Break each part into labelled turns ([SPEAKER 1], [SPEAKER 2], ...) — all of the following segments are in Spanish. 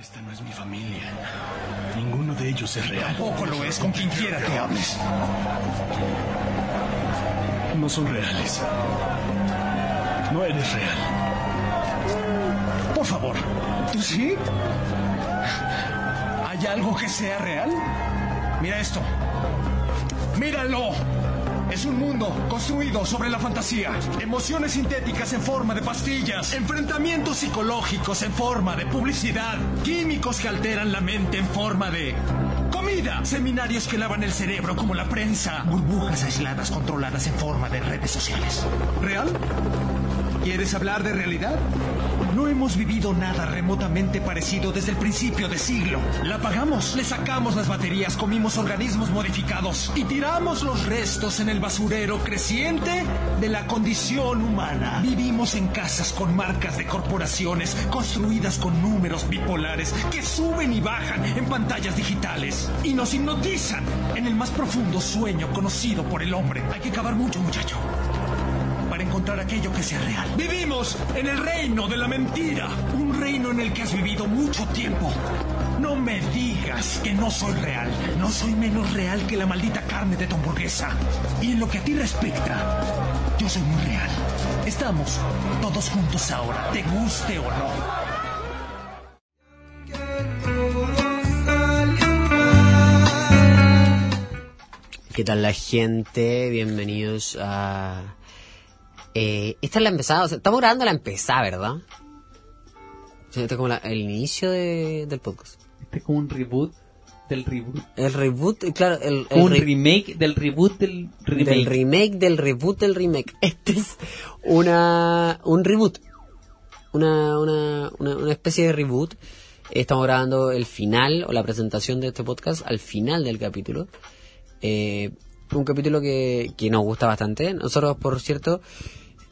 [SPEAKER 1] Esta no es mi familia. Ninguno de ellos es real.
[SPEAKER 2] Tampoco lo es con quien quiera que hables.
[SPEAKER 1] No son reales. No eres real.
[SPEAKER 2] Por favor. ¿Tú sí? ¿Hay algo que sea real? Mira esto. ¡Míralo! Es un mundo construido sobre la fantasía. Emociones sintéticas en forma de pastillas. Enfrentamientos psicológicos en forma de publicidad. Químicos que alteran la mente en forma de... Comida. Seminarios que lavan el cerebro como la prensa. Burbujas aisladas controladas en forma de redes sociales. ¿Real? ¿Quieres hablar de realidad? No hemos vivido nada remotamente parecido desde el principio de siglo. La apagamos, le sacamos las baterías, comimos organismos modificados y tiramos los restos en el basurero creciente de la condición humana. Vivimos en casas con marcas de corporaciones construidas con números bipolares que suben y bajan en pantallas digitales y nos hipnotizan en el más profundo sueño conocido por el hombre. Hay que cavar mucho, muchacho aquello que sea real. Vivimos en el reino de la mentira, un reino en el que has vivido mucho tiempo. No me digas que no soy real. No soy menos real que la maldita carne de tu hamburguesa. Y en lo que a ti respecta, yo soy muy real. Estamos todos juntos ahora, te guste o no.
[SPEAKER 3] ¿Qué tal la gente? Bienvenidos a... Eh, esta es la empezada, o sea, estamos grabando la empezada, ¿verdad? Este es como la- el inicio de- del podcast.
[SPEAKER 4] Este es como un reboot del reboot.
[SPEAKER 3] El reboot, claro, el, el
[SPEAKER 4] Como un
[SPEAKER 3] re-
[SPEAKER 4] remake del reboot del remake.
[SPEAKER 3] del remake del reboot del remake. Este es una un reboot. Una, una, una, una especie de reboot. Estamos grabando el final o la presentación de este podcast al final del capítulo. Eh, un capítulo que, que nos gusta bastante. Nosotros, por cierto,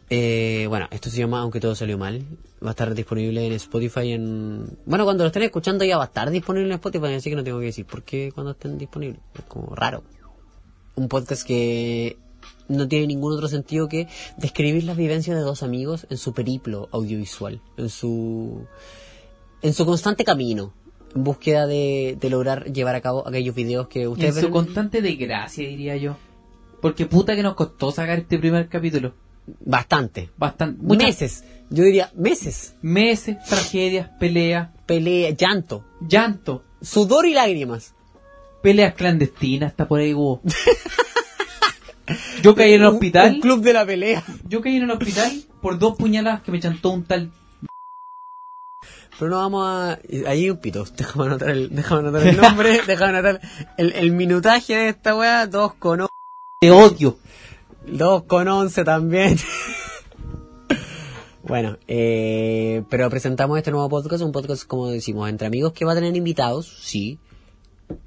[SPEAKER 3] eh, bueno, esto se llama Aunque todo salió mal. Va a estar disponible en Spotify en... Bueno, cuando lo estén escuchando ya va a estar disponible en Spotify, así que no tengo que decir por qué cuando estén disponibles. Es como raro un podcast que no tiene ningún otro sentido que describir las vivencias de dos amigos en su periplo audiovisual, en su en su constante camino, en búsqueda de, de lograr llevar a cabo aquellos videos que
[SPEAKER 4] Y en
[SPEAKER 3] ustedes
[SPEAKER 4] su constante desgracia, diría yo. Porque puta que nos costó sacar este primer capítulo.
[SPEAKER 3] Bastante,
[SPEAKER 4] Bastante. muchas
[SPEAKER 3] meses, yo diría meses,
[SPEAKER 4] Meses, tragedias, peleas,
[SPEAKER 3] pelea, llanto,
[SPEAKER 4] llanto,
[SPEAKER 3] sudor y lágrimas.
[SPEAKER 4] peleas clandestinas, hasta por ahí hubo. Yo caí en el hospital.
[SPEAKER 3] un club de la pelea.
[SPEAKER 4] Yo caí en el hospital por dos puñaladas que me chantó un tal.
[SPEAKER 3] Pero no vamos a... Ahí un pito. Déjame anotar el, déjame anotar el nombre, déjame anotar el, el minutaje de esta weá, dos con o-
[SPEAKER 4] Te odio.
[SPEAKER 3] Dos con once también. bueno, eh, pero presentamos este nuevo podcast, un podcast, como decimos, entre amigos que va a tener invitados, sí.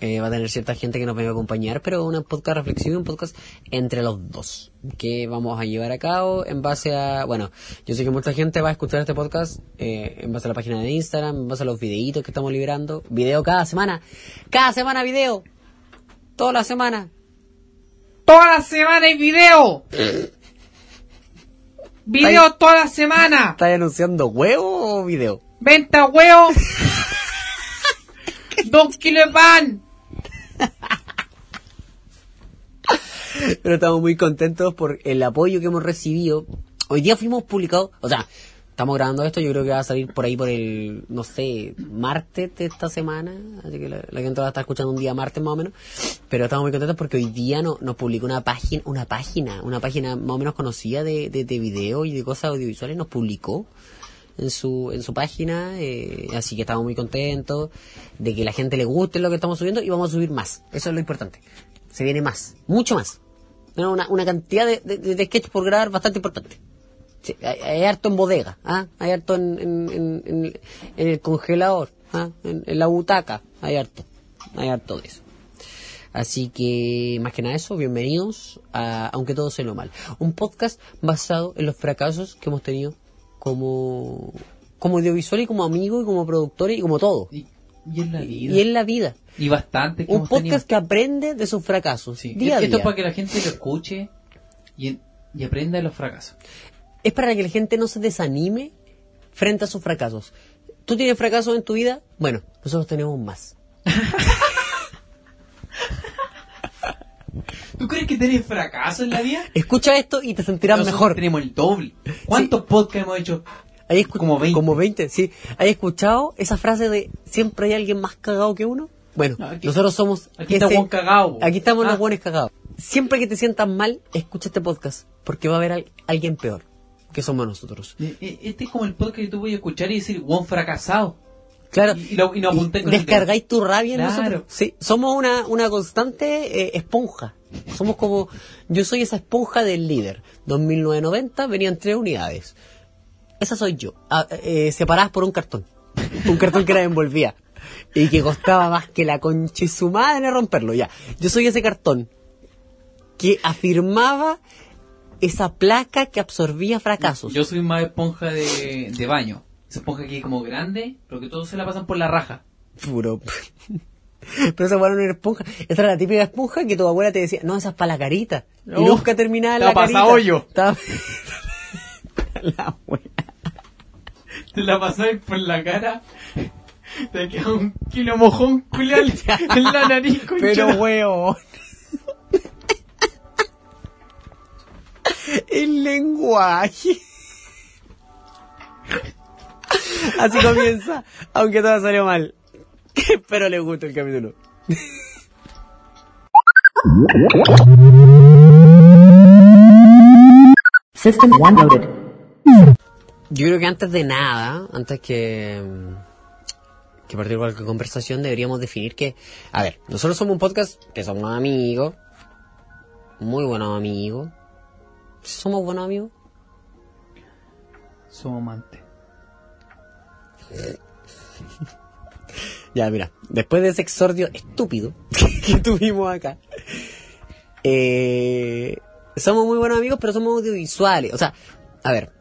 [SPEAKER 3] Eh, va a tener cierta gente que nos venga a acompañar, pero un podcast reflexivo, un podcast entre los dos, que vamos a llevar a cabo en base a, bueno, yo sé que mucha gente va a escuchar este podcast eh, en base a la página de Instagram, en base a los videitos que estamos liberando, video cada semana, cada semana video, toda la semana,
[SPEAKER 4] Toda la semana hay video. Video toda la semana.
[SPEAKER 3] ¿estás anunciando huevo o video?
[SPEAKER 4] Venta huevo. Dos kilos de pan.
[SPEAKER 3] Pero estamos muy contentos por el apoyo que hemos recibido. Hoy día fuimos publicados, o sea, estamos grabando esto, yo creo que va a salir por ahí por el, no sé, martes de esta semana, así que la, gente va a estar escuchando un día martes más o menos. Pero estamos muy contentos porque hoy día no, nos publicó una página, una página, una página más o menos conocida de, de, de video y de cosas audiovisuales, nos publicó en su, en su página, eh, así que estamos muy contentos de que la gente le guste lo que estamos subiendo y vamos a subir más, eso es lo importante. Se viene más, mucho más. Una, una cantidad de, de, de sketches por grabar bastante importante. Sí, hay, hay harto en bodega, ¿ah? hay harto en, en, en, en- en el congelador, ¿ah? en, en la butaca, hay harto, hay harto de eso. Así que, más que nada eso, bienvenidos a Aunque todo se lo mal. Un podcast basado en los fracasos que hemos tenido como, como audiovisual y como amigo y como productor y como todo.
[SPEAKER 4] Y, y en la vida.
[SPEAKER 3] Y en la vida.
[SPEAKER 4] Y bastante que
[SPEAKER 3] Un
[SPEAKER 4] hemos
[SPEAKER 3] podcast
[SPEAKER 4] tenido.
[SPEAKER 3] que aprende de sus fracasos.
[SPEAKER 4] Sí.
[SPEAKER 3] Día a
[SPEAKER 4] Esto
[SPEAKER 3] día.
[SPEAKER 4] es para que la gente lo escuche y, y aprenda de los fracasos.
[SPEAKER 3] Es para que la gente no se desanime frente a sus fracasos. ¿Tú tienes fracasos en tu vida? Bueno, nosotros tenemos más.
[SPEAKER 4] ¿Tú crees que tenés fracaso en la vida?
[SPEAKER 3] Escucha esto y te sentirás
[SPEAKER 4] Nosotros
[SPEAKER 3] mejor.
[SPEAKER 4] tenemos el doble. ¿Cuántos podcasts hemos hecho?
[SPEAKER 3] ¿Hay
[SPEAKER 4] Como 20.
[SPEAKER 3] Como 20, sí. ¿Has escuchado esa frase de siempre hay alguien más cagado que uno? Bueno,
[SPEAKER 4] No, aquí-
[SPEAKER 3] nosotros somos.
[SPEAKER 4] aquí Juan cagao, po.
[SPEAKER 3] Aquí estamos
[SPEAKER 4] Ah.
[SPEAKER 3] los buenos cagados. Siempre que te sientas mal, escucha este podcast. Porque va a haber al- alguien peor. Que somos nosotros.
[SPEAKER 4] Eh, eh, Este es como el podcast que tú voy a escuchar y decir, Juan fracasado.
[SPEAKER 3] Claro.
[SPEAKER 4] Y, y lo, y el
[SPEAKER 3] Descargáis tu rabia en
[SPEAKER 4] Claro.
[SPEAKER 3] nosotros. Sí, somos una, una constante eh, esponja. Somos como. Yo soy esa esponja del líder. 2990 venían tres unidades. Esa soy yo. Ah, eh, separadas por un cartón. Un cartón que la envolvía. Y que costaba más que la concha y su madre romperlo. Ya. Yo soy ese cartón que afirmaba esa placa que absorbía fracasos.
[SPEAKER 4] Yo soy más esponja de, de baño. Esa esponja que es como grande, pero que todos se la pasan por la raja.
[SPEAKER 3] Puro. Pero esa weá no era esponja. Esa era la típica esponja que tu abuela te decía, no, esa es para la carita. Y
[SPEAKER 4] Oh,
[SPEAKER 3] nunca terminaba la
[SPEAKER 4] pasa
[SPEAKER 3] carita.
[SPEAKER 4] hoyo.
[SPEAKER 3] Estaba- la weá.
[SPEAKER 4] Te la pasáis por la cara. Te queda un kilo mojón culial en la nariz, concha.
[SPEAKER 3] Pero weón. El lenguaje. Así comienza, aunque todo salió mal. Espero les guste el capítulo.
[SPEAKER 5] System one loaded.
[SPEAKER 3] Yo creo que antes de nada, antes que, que partir cualquier conversación, deberíamos definir que, a ver, nosotros somos un podcast que somos amigos, muy buenos amigos. ¿Somos buenos amigos?
[SPEAKER 4] Somos amantes.
[SPEAKER 3] Ya, mira, después de ese exordio estúpido que tuvimos acá, eh, somos muy buenos amigos, pero somos audiovisuales. O sea, a ver,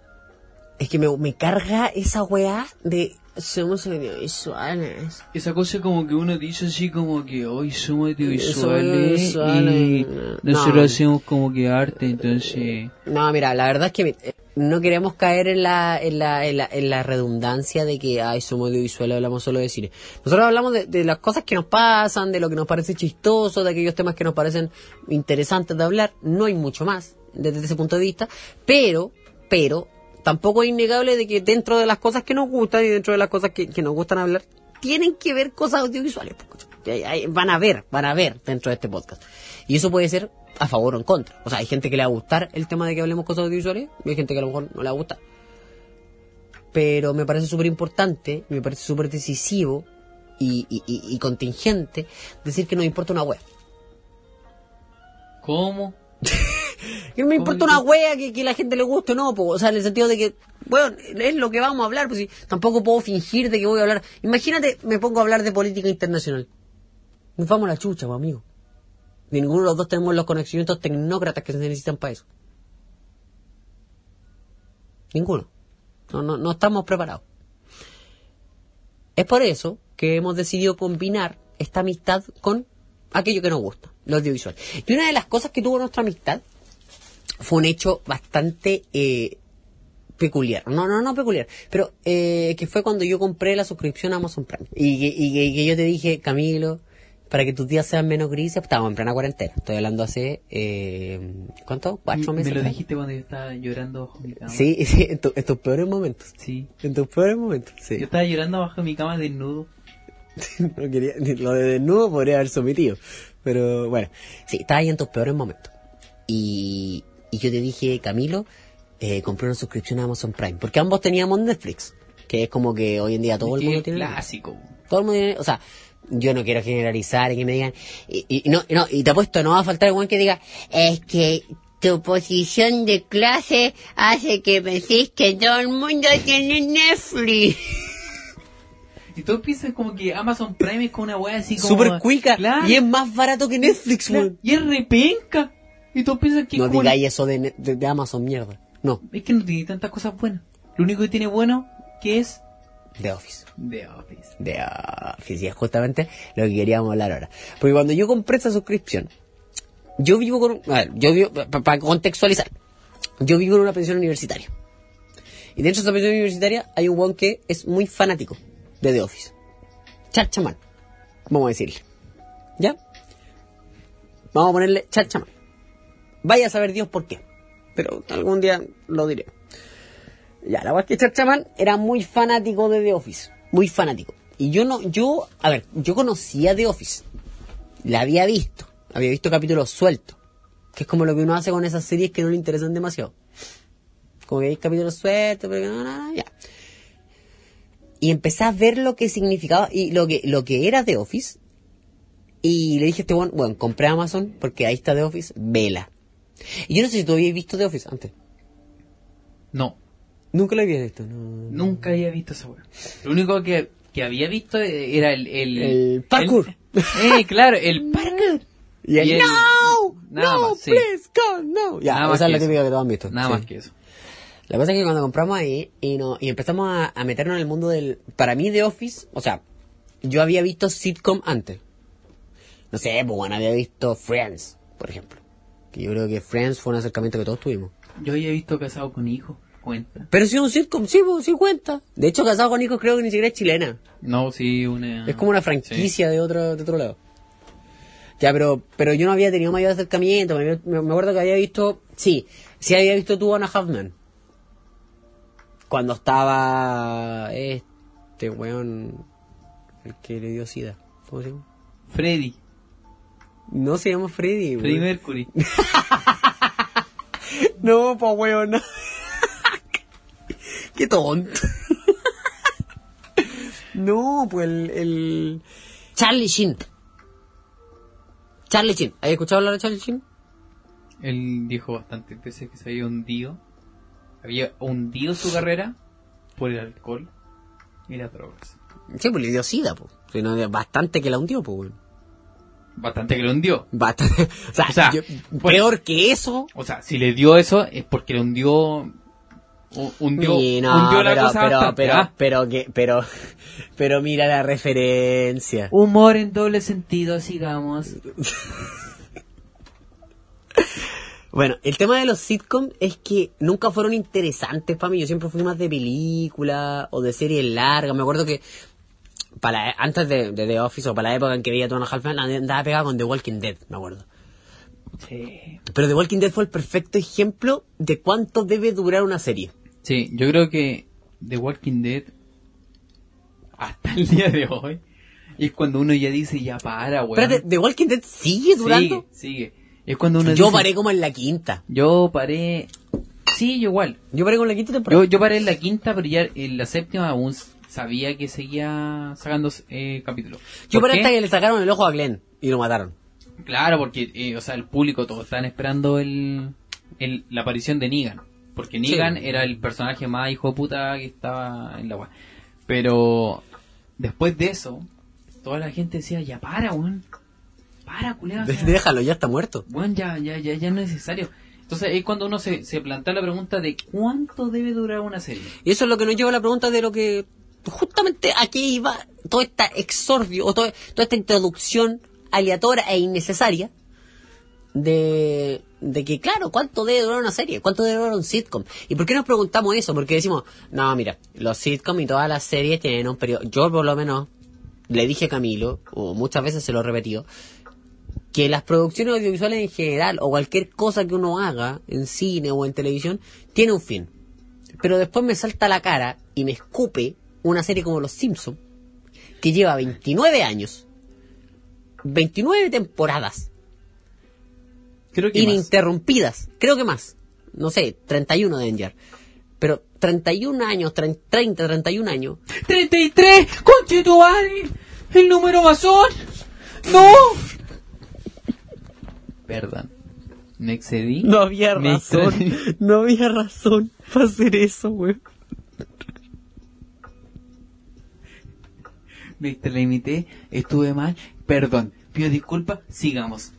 [SPEAKER 3] es que me, me carga esa weá de somos audiovisuales.
[SPEAKER 4] Esa cosa como que uno dice así como que hoy somos audiovisuales
[SPEAKER 3] audiovisuales,
[SPEAKER 4] y
[SPEAKER 3] no.
[SPEAKER 4] nosotros hacemos como que arte, entonces...
[SPEAKER 3] No, mira, la verdad es que eh, no queremos caer en la, en la, en la, en la redundancia de que, ay, somos audiovisuales, hablamos solo de cine. Nosotros hablamos de, de las cosas que nos pasan, de lo que nos parece chistoso, de aquellos temas que nos parecen interesantes de hablar. No hay mucho más desde ese punto de vista, pero, pero, tampoco es innegable de que dentro de las cosas que nos gustan y dentro de las cosas que, que nos gustan hablar, tienen que ver cosas audiovisuales. pues, Van a ver, van a ver dentro de este podcast. Y eso puede ser a favor o en contra. O sea, hay gente que le va a gustar el tema de que hablemos cosas audiovisuales y hay gente que a lo mejor no le va a gustar. Pero me parece súper importante, me parece súper decisivo y, y- y- y contingente decir que nos importa una wea.
[SPEAKER 4] ¿Cómo?
[SPEAKER 3] Que no me
[SPEAKER 4] ¿Cómo
[SPEAKER 3] importa una wea que, que la gente le guste o no, po. o sea, en el sentido de que, bueno, es lo que vamos a hablar, pues si tampoco puedo fingir de que voy a hablar. Imagínate, me pongo a hablar de política internacional. Nos vamos a la chucha, pues, amigo. Ninguno de los dos tenemos los conocimientos tecnócratas que se necesitan para eso. Ninguno. No, no, no estamos preparados. Es por eso que hemos decidido combinar esta amistad con aquello que nos gusta, lo audiovisual. Y una de las cosas que tuvo nuestra amistad fue un hecho bastante eh, peculiar. No, no, no peculiar. Pero eh, que fue cuando yo compré la suscripción a Amazon Prime. Y, que- y que- y que yo te dije, Camilo, para que tus días sean menos grises, estábamos en plena cuarentena. Estoy hablando hace, eh, ¿cuánto? ¿Cuatro
[SPEAKER 4] Me
[SPEAKER 3] meses?
[SPEAKER 4] lo
[SPEAKER 3] atrás?
[SPEAKER 4] dijiste cuando yo estaba llorando bajo mi cama.
[SPEAKER 3] Sí, sí, en, tu- en tus peores momentos.
[SPEAKER 4] Sí.
[SPEAKER 3] En tus peores momentos, sí.
[SPEAKER 4] Yo estaba llorando bajo mi cama desnudo.
[SPEAKER 3] no quería, lo de desnudo podría haber sometido. Pero bueno, sí, estaba ahí en tus peores momentos. Y, y yo te dije, Camilo, eh, compré una suscripción a Amazon Prime. Porque ambos teníamos Netflix. Que es como que hoy en día todo el mundo tiene.
[SPEAKER 4] clásico.
[SPEAKER 3] Todo el mundo tiene. O sea, yo no quiero generalizar y que me digan. Y, y no, y no, y te apuesto, no va a faltar el buen que diga, es que tu posición de clase hace que penséis que todo el mundo tiene Netflix.
[SPEAKER 4] Y todos piensan como que Amazon Prime es como una wea así como...
[SPEAKER 3] Super cuica.
[SPEAKER 4] Claro,
[SPEAKER 3] Y es más barato que Netflix,
[SPEAKER 4] claro,
[SPEAKER 3] weón.
[SPEAKER 4] Y es repenca. Y todos piensan que
[SPEAKER 3] No digáis eso de, de, de Amazon, mierda. No,
[SPEAKER 4] Es que no tiene tantas cosas buenas. Lo único que tiene bueno que es
[SPEAKER 3] The Office.
[SPEAKER 4] The Office.
[SPEAKER 3] The Office. Y es justamente lo que queríamos hablar ahora. Porque cuando yo compré esa suscripción, yo vivo con... A ver, yo vivo... Para contextualizar. Yo vivo en una pensión universitaria. Y dentro de esa pensión universitaria hay un weón que es muy fanático. de The Office. Charchaman. Vamos a decirle. ¿Ya? Vamos a ponerle Charchaman. Vaya a saber Dios por qué. Pero algún día lo diré. Ya, la verdad es que Charchaman era muy fanático de The Office. Muy fanático. Y yo no, yo, a ver, yo conocía The Office. La había visto. Había visto capítulos sueltos. Que es como lo que uno hace con esas series que no le interesan demasiado. Como que hay capítulos sueltos, pero no, no, no, ya. Y empecé a ver lo que significaba y lo que, lo que era The Office. Y le dije a este bueno, bueno, compré Amazon porque ahí está The Office, vela. Y yo no sé si tú habías visto The Office antes.
[SPEAKER 4] No,
[SPEAKER 3] Nunca lo habías visto, no.
[SPEAKER 4] nunca había visto esa weá. Lo único que, que había visto era el... El,
[SPEAKER 3] El parkour.
[SPEAKER 4] el- eh, claro, el parkour.
[SPEAKER 3] Y el,
[SPEAKER 4] Y el-
[SPEAKER 3] no,
[SPEAKER 4] Nada
[SPEAKER 3] no,
[SPEAKER 4] más, sí.
[SPEAKER 3] please, God, no. Ya,
[SPEAKER 4] Nada
[SPEAKER 3] esa es la típica que todos han visto.
[SPEAKER 4] Nada
[SPEAKER 3] sí.
[SPEAKER 4] más que eso.
[SPEAKER 3] La cosa es que cuando compramos ahí y, no, y empezamos a, a meternos en el mundo del... Para mí The Office, o sea, yo había visto sitcom antes. No sé, pues bueno, había visto Friends, por ejemplo. Que yo creo que Friends fue un acercamiento que todos tuvimos.
[SPEAKER 4] Yo había visto Casado con Hijos, cuenta.
[SPEAKER 3] Pero sí, un sitcom, sí, pues, sí cuenta. De hecho, Casado con Hijos creo que ni siquiera es chilena.
[SPEAKER 4] No, sí, una...
[SPEAKER 3] Es como una franquicia de otro de otro lado. Ya, pero pero yo no había tenido mayor acercamiento. Me, acuerdo que había visto... Sí, sí había visto tú Anna Huffman. Cuando estaba este weón... El que le dio sida. ¿Cómo se llama?
[SPEAKER 4] Freddy,
[SPEAKER 3] No se llama Freddy, weón.
[SPEAKER 4] Freddy Mercury.
[SPEAKER 3] No, pa' weón. no. Qué tonto. no, pues el, el... Charlie Sheen. Charlie Sheen. ¿Has escuchado hablar de Charlie Sheen?
[SPEAKER 4] Él dijo bastantes veces que se había hundido. Había hundido su carrera por el alcohol y las drogas.
[SPEAKER 3] Sí, pues le dio sida, pues. Bastante que la hundió, pues, weón.
[SPEAKER 4] Bastante que lo hundió.
[SPEAKER 3] Bastante. O sea,
[SPEAKER 4] O sea,
[SPEAKER 3] yo-
[SPEAKER 4] pues-
[SPEAKER 3] peor que eso.
[SPEAKER 4] O sea, si le dio eso es porque le hundió. hu- Hundió,
[SPEAKER 3] Sí, no,
[SPEAKER 4] hundió la
[SPEAKER 3] pero,
[SPEAKER 4] cosa
[SPEAKER 3] pero,
[SPEAKER 4] bastante,
[SPEAKER 3] pero,
[SPEAKER 4] ¿ah?
[SPEAKER 3] pero, que, pero, pero mira la referencia.
[SPEAKER 4] Humor en doble sentido, sigamos.
[SPEAKER 3] Bueno, el tema de los sitcoms es que nunca fueron interesantes para mí. Yo siempre fui más de película o de series largas. Me acuerdo que para antes de, de The Office o para la época en que veía Two and a Half Men, andaba pegado con The Walking Dead, me acuerdo.
[SPEAKER 4] Sí.
[SPEAKER 3] Pero The Walking Dead fue el perfecto ejemplo de cuánto debe durar una serie.
[SPEAKER 4] Sí, yo creo que The Walking Dead, hasta el día de hoy, es cuando uno ya dice, ya para, weón.
[SPEAKER 3] Espérate, ¿The Walking Dead sigue durando?
[SPEAKER 4] Sigue, sigue. Es cuando uno
[SPEAKER 3] Yo
[SPEAKER 4] dice,
[SPEAKER 3] paré como en la quinta.
[SPEAKER 4] Yo paré... Sí, yo igual.
[SPEAKER 3] Yo paré con la quinta temporada.
[SPEAKER 4] Yo, yo paré en la quinta, pero ya en la séptima aún sabía que seguía sacando eh, capítulos.
[SPEAKER 3] Yo
[SPEAKER 4] ¿Por
[SPEAKER 3] hasta que le sacaron el ojo a Glenn y lo mataron.
[SPEAKER 4] Claro, porque, eh, o sea, el público, todos estaban esperando el, el- la aparición de Negan. Porque Negan
[SPEAKER 3] Sí.
[SPEAKER 4] era el personaje más hijo de puta que estaba en la web. Pero, después de eso, toda la gente decía, ya para, weón. Para, culiao. o sea,
[SPEAKER 3] Déjalo, ya está muerto.
[SPEAKER 4] Weón, ya, ya, ya, ya no es necesario. Entonces, es cuando uno se, se plantea la pregunta de cuánto debe durar una serie.
[SPEAKER 3] Y eso es lo que nos lleva a la pregunta de lo que justamente aquí iba todo este exordio o toda esta introducción aleatoria e innecesaria de, de que, claro, ¿cuánto debe durar una serie? ¿Cuánto debe durar un sitcom? ¿Y por qué nos preguntamos eso? Porque decimos, no, mira, los sitcoms y todas las series tienen un periodo. Yo, por lo menos, le dije a Camilo, o muchas veces se lo he repetido, que las producciones audiovisuales en general, o cualquier cosa que uno haga en cine o en televisión, tiene un fin. Pero después me salta la cara y me escupe una serie como Los Simpsons, que lleva 29 años, 29 temporadas,
[SPEAKER 4] Creo que más.
[SPEAKER 3] ininterrumpidas, creo que más, no sé, 31 deben llevar. Pero 31 años, 30, 31 años,
[SPEAKER 4] 33, conchetuari, el número masón. No. Perdón. Me excedí.
[SPEAKER 3] no había razón, no había razón para hacer eso, güey.
[SPEAKER 4] Me extralimité, estuve mal. Perdón. Pido disculpas, sigamos.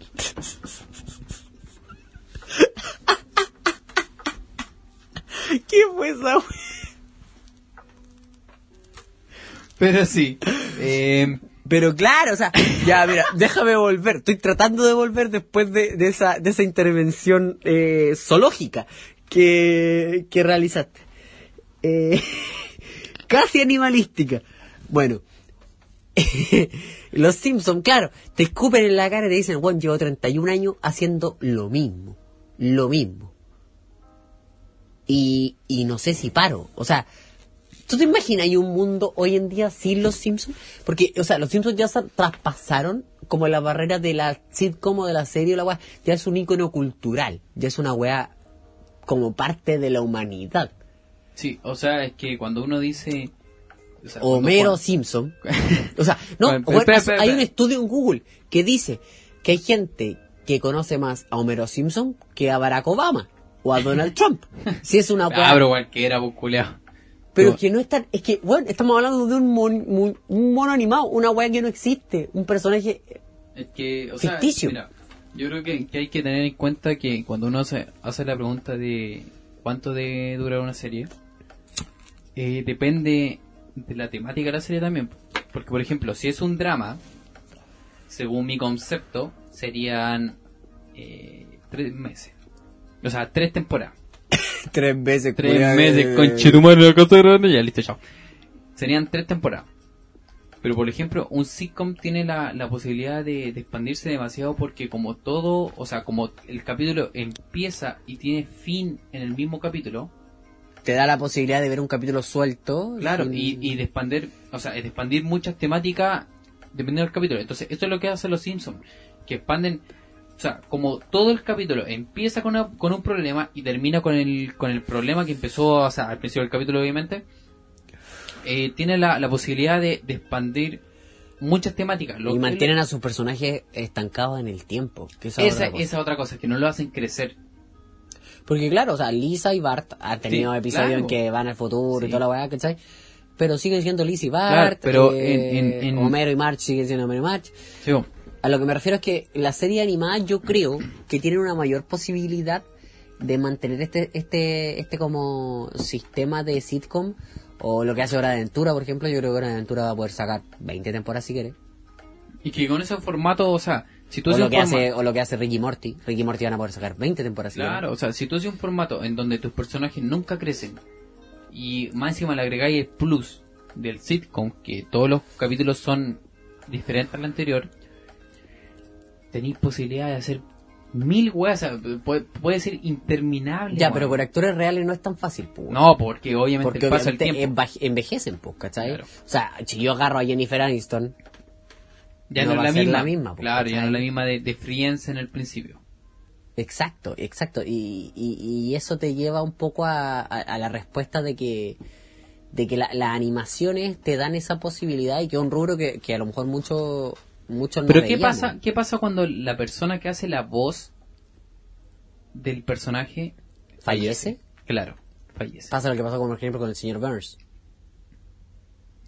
[SPEAKER 3] ¿Qué fue esa?
[SPEAKER 4] Pero sí. Eh,
[SPEAKER 3] Pero claro, o sea, ya, mira, déjame volver. Estoy tratando de volver después de, de esa, de esa intervención eh, zoológica que, que realizaste. Eh, casi animalística. Bueno, los Simpsons, claro, te escupen en la cara y te dicen, Juan, llevo 31 años haciendo lo mismo, lo mismo. Y, y no sé si paro. O sea, ¿tú te imaginas hay un mundo hoy en día sin los Simpsons? Porque, o sea, los Simpsons ya se traspasaron como la barrera de la sitcom o de la serie o la weá. Ya es un ícono cultural, ya es una weá como parte de la humanidad.
[SPEAKER 4] Sí, o sea, es que cuando uno dice... o sea, cuando
[SPEAKER 3] Homero
[SPEAKER 4] Juan-
[SPEAKER 3] Simpson. O sea, no,
[SPEAKER 4] Bueno,
[SPEAKER 3] bueno,
[SPEAKER 4] espera,
[SPEAKER 3] hay-
[SPEAKER 4] espera,
[SPEAKER 3] un estudio en Google que dice que hay gente que conoce más a Homero Simpson que a Barack Obama o a Donald Trump. Si es una
[SPEAKER 4] Ah,
[SPEAKER 3] weá-
[SPEAKER 4] pero cualquiera, pues, culiao.
[SPEAKER 3] pero
[SPEAKER 4] No.
[SPEAKER 3] que no es tan, es que, bueno, estamos hablando de un, mon- mu- un mono animado, una weá que no existe, un personaje
[SPEAKER 4] Es que, o sea,
[SPEAKER 3] Ficticio.
[SPEAKER 4] mira, yo creo que, que hay que tener en cuenta que cuando uno se hace la pregunta de cuánto de durar una serie, eh, depende de la temática de la serie también. Porque, por ejemplo, si es un drama, según mi concepto, serían eh, tres meses. O sea, tres temporadas.
[SPEAKER 3] tres veces
[SPEAKER 4] Tres meses
[SPEAKER 3] eh,
[SPEAKER 4] con Chetumano la casa grande, ya listo, chao. Serían tres temporadas. Pero por ejemplo, un sitcom tiene la, la posibilidad de, de expandirse demasiado porque como todo, o sea, como el capítulo empieza y tiene fin en el mismo capítulo,
[SPEAKER 3] Te da la posibilidad de ver un capítulo suelto.
[SPEAKER 4] claro, y, y de expandir, o sea, de expandir muchas temáticas dependiendo del capítulo. Entonces, esto es lo que hacen los Simpsons, que expanden, o sea, como todo el capítulo empieza con, una- con un problema y termina con el, con el problema que empezó, o sea, al principio del capítulo, obviamente, eh, tiene la, la posibilidad de, de expandir muchas temáticas. Lo
[SPEAKER 3] y mantienen a sus personajes estancados en el tiempo. Que esa es
[SPEAKER 4] esa,
[SPEAKER 3] otra cosa.
[SPEAKER 4] esa otra cosa, que no lo hacen crecer.
[SPEAKER 3] Porque claro, o sea, Lisa y Bart han tenido
[SPEAKER 4] Sí,
[SPEAKER 3] episodios
[SPEAKER 4] claro.
[SPEAKER 3] en que van al futuro y toda la weá, ¿cachai? Pero siguen siendo Lisa y
[SPEAKER 4] Claro,
[SPEAKER 3] Bart,
[SPEAKER 4] pero
[SPEAKER 3] eh,
[SPEAKER 4] en- en- en-
[SPEAKER 3] Homero y March siguen siendo Homero y March.
[SPEAKER 4] Sí.
[SPEAKER 3] A lo que me refiero es que la serie animada yo creo que tiene una mayor posibilidad de mantener este este este como sistema de sitcom o lo que hace Hora de Aventura, por ejemplo, yo creo que Hora de Aventura va a poder sacar 20 temporadas si quiere.
[SPEAKER 4] Y que con ese formato, o sea, si tú
[SPEAKER 3] O lo, que
[SPEAKER 4] formato-
[SPEAKER 3] hace, o lo que hace Ricky Morty. Ricky Morty van a poder sacar 20 temporadas
[SPEAKER 4] Claro, o sea, si tú haces un formato en donde tus personajes nunca crecen y más encima le agregáis el plus del sitcom, que todos los capítulos son diferentes al anterior, tenéis posibilidad de hacer mil weas, o sea, puede, puede ser interminable.
[SPEAKER 3] Ya, pero con actores reales no es tan fácil, pues.
[SPEAKER 4] No, porque obviamente
[SPEAKER 3] Porque
[SPEAKER 4] pasa el tiempo.
[SPEAKER 3] envejecen, pues, ¿cachai?
[SPEAKER 4] Claro.
[SPEAKER 3] O sea, si yo agarro a Jennifer Aniston,
[SPEAKER 4] Ya
[SPEAKER 3] no
[SPEAKER 4] no,
[SPEAKER 3] va
[SPEAKER 4] es
[SPEAKER 3] a
[SPEAKER 4] la
[SPEAKER 3] ser
[SPEAKER 4] misma.
[SPEAKER 3] la misma, po,
[SPEAKER 4] claro, ya no
[SPEAKER 3] ¿cachai?
[SPEAKER 4] es la misma de, de Friends en el principio.
[SPEAKER 3] exacto, exacto. Y, y, y eso te lleva un poco a, a- a la respuesta de que de que la- las animaciones te dan esa posibilidad y que es un rubro que, que a lo mejor muchos muchos no
[SPEAKER 4] Pero ¿qué pasa, ¿qué pasa cuando la persona que hace la voz del personaje
[SPEAKER 3] ¿Fallece?
[SPEAKER 4] Claro, fallece.
[SPEAKER 3] Pasa lo que pasó, con, por ejemplo, con el señor Burns.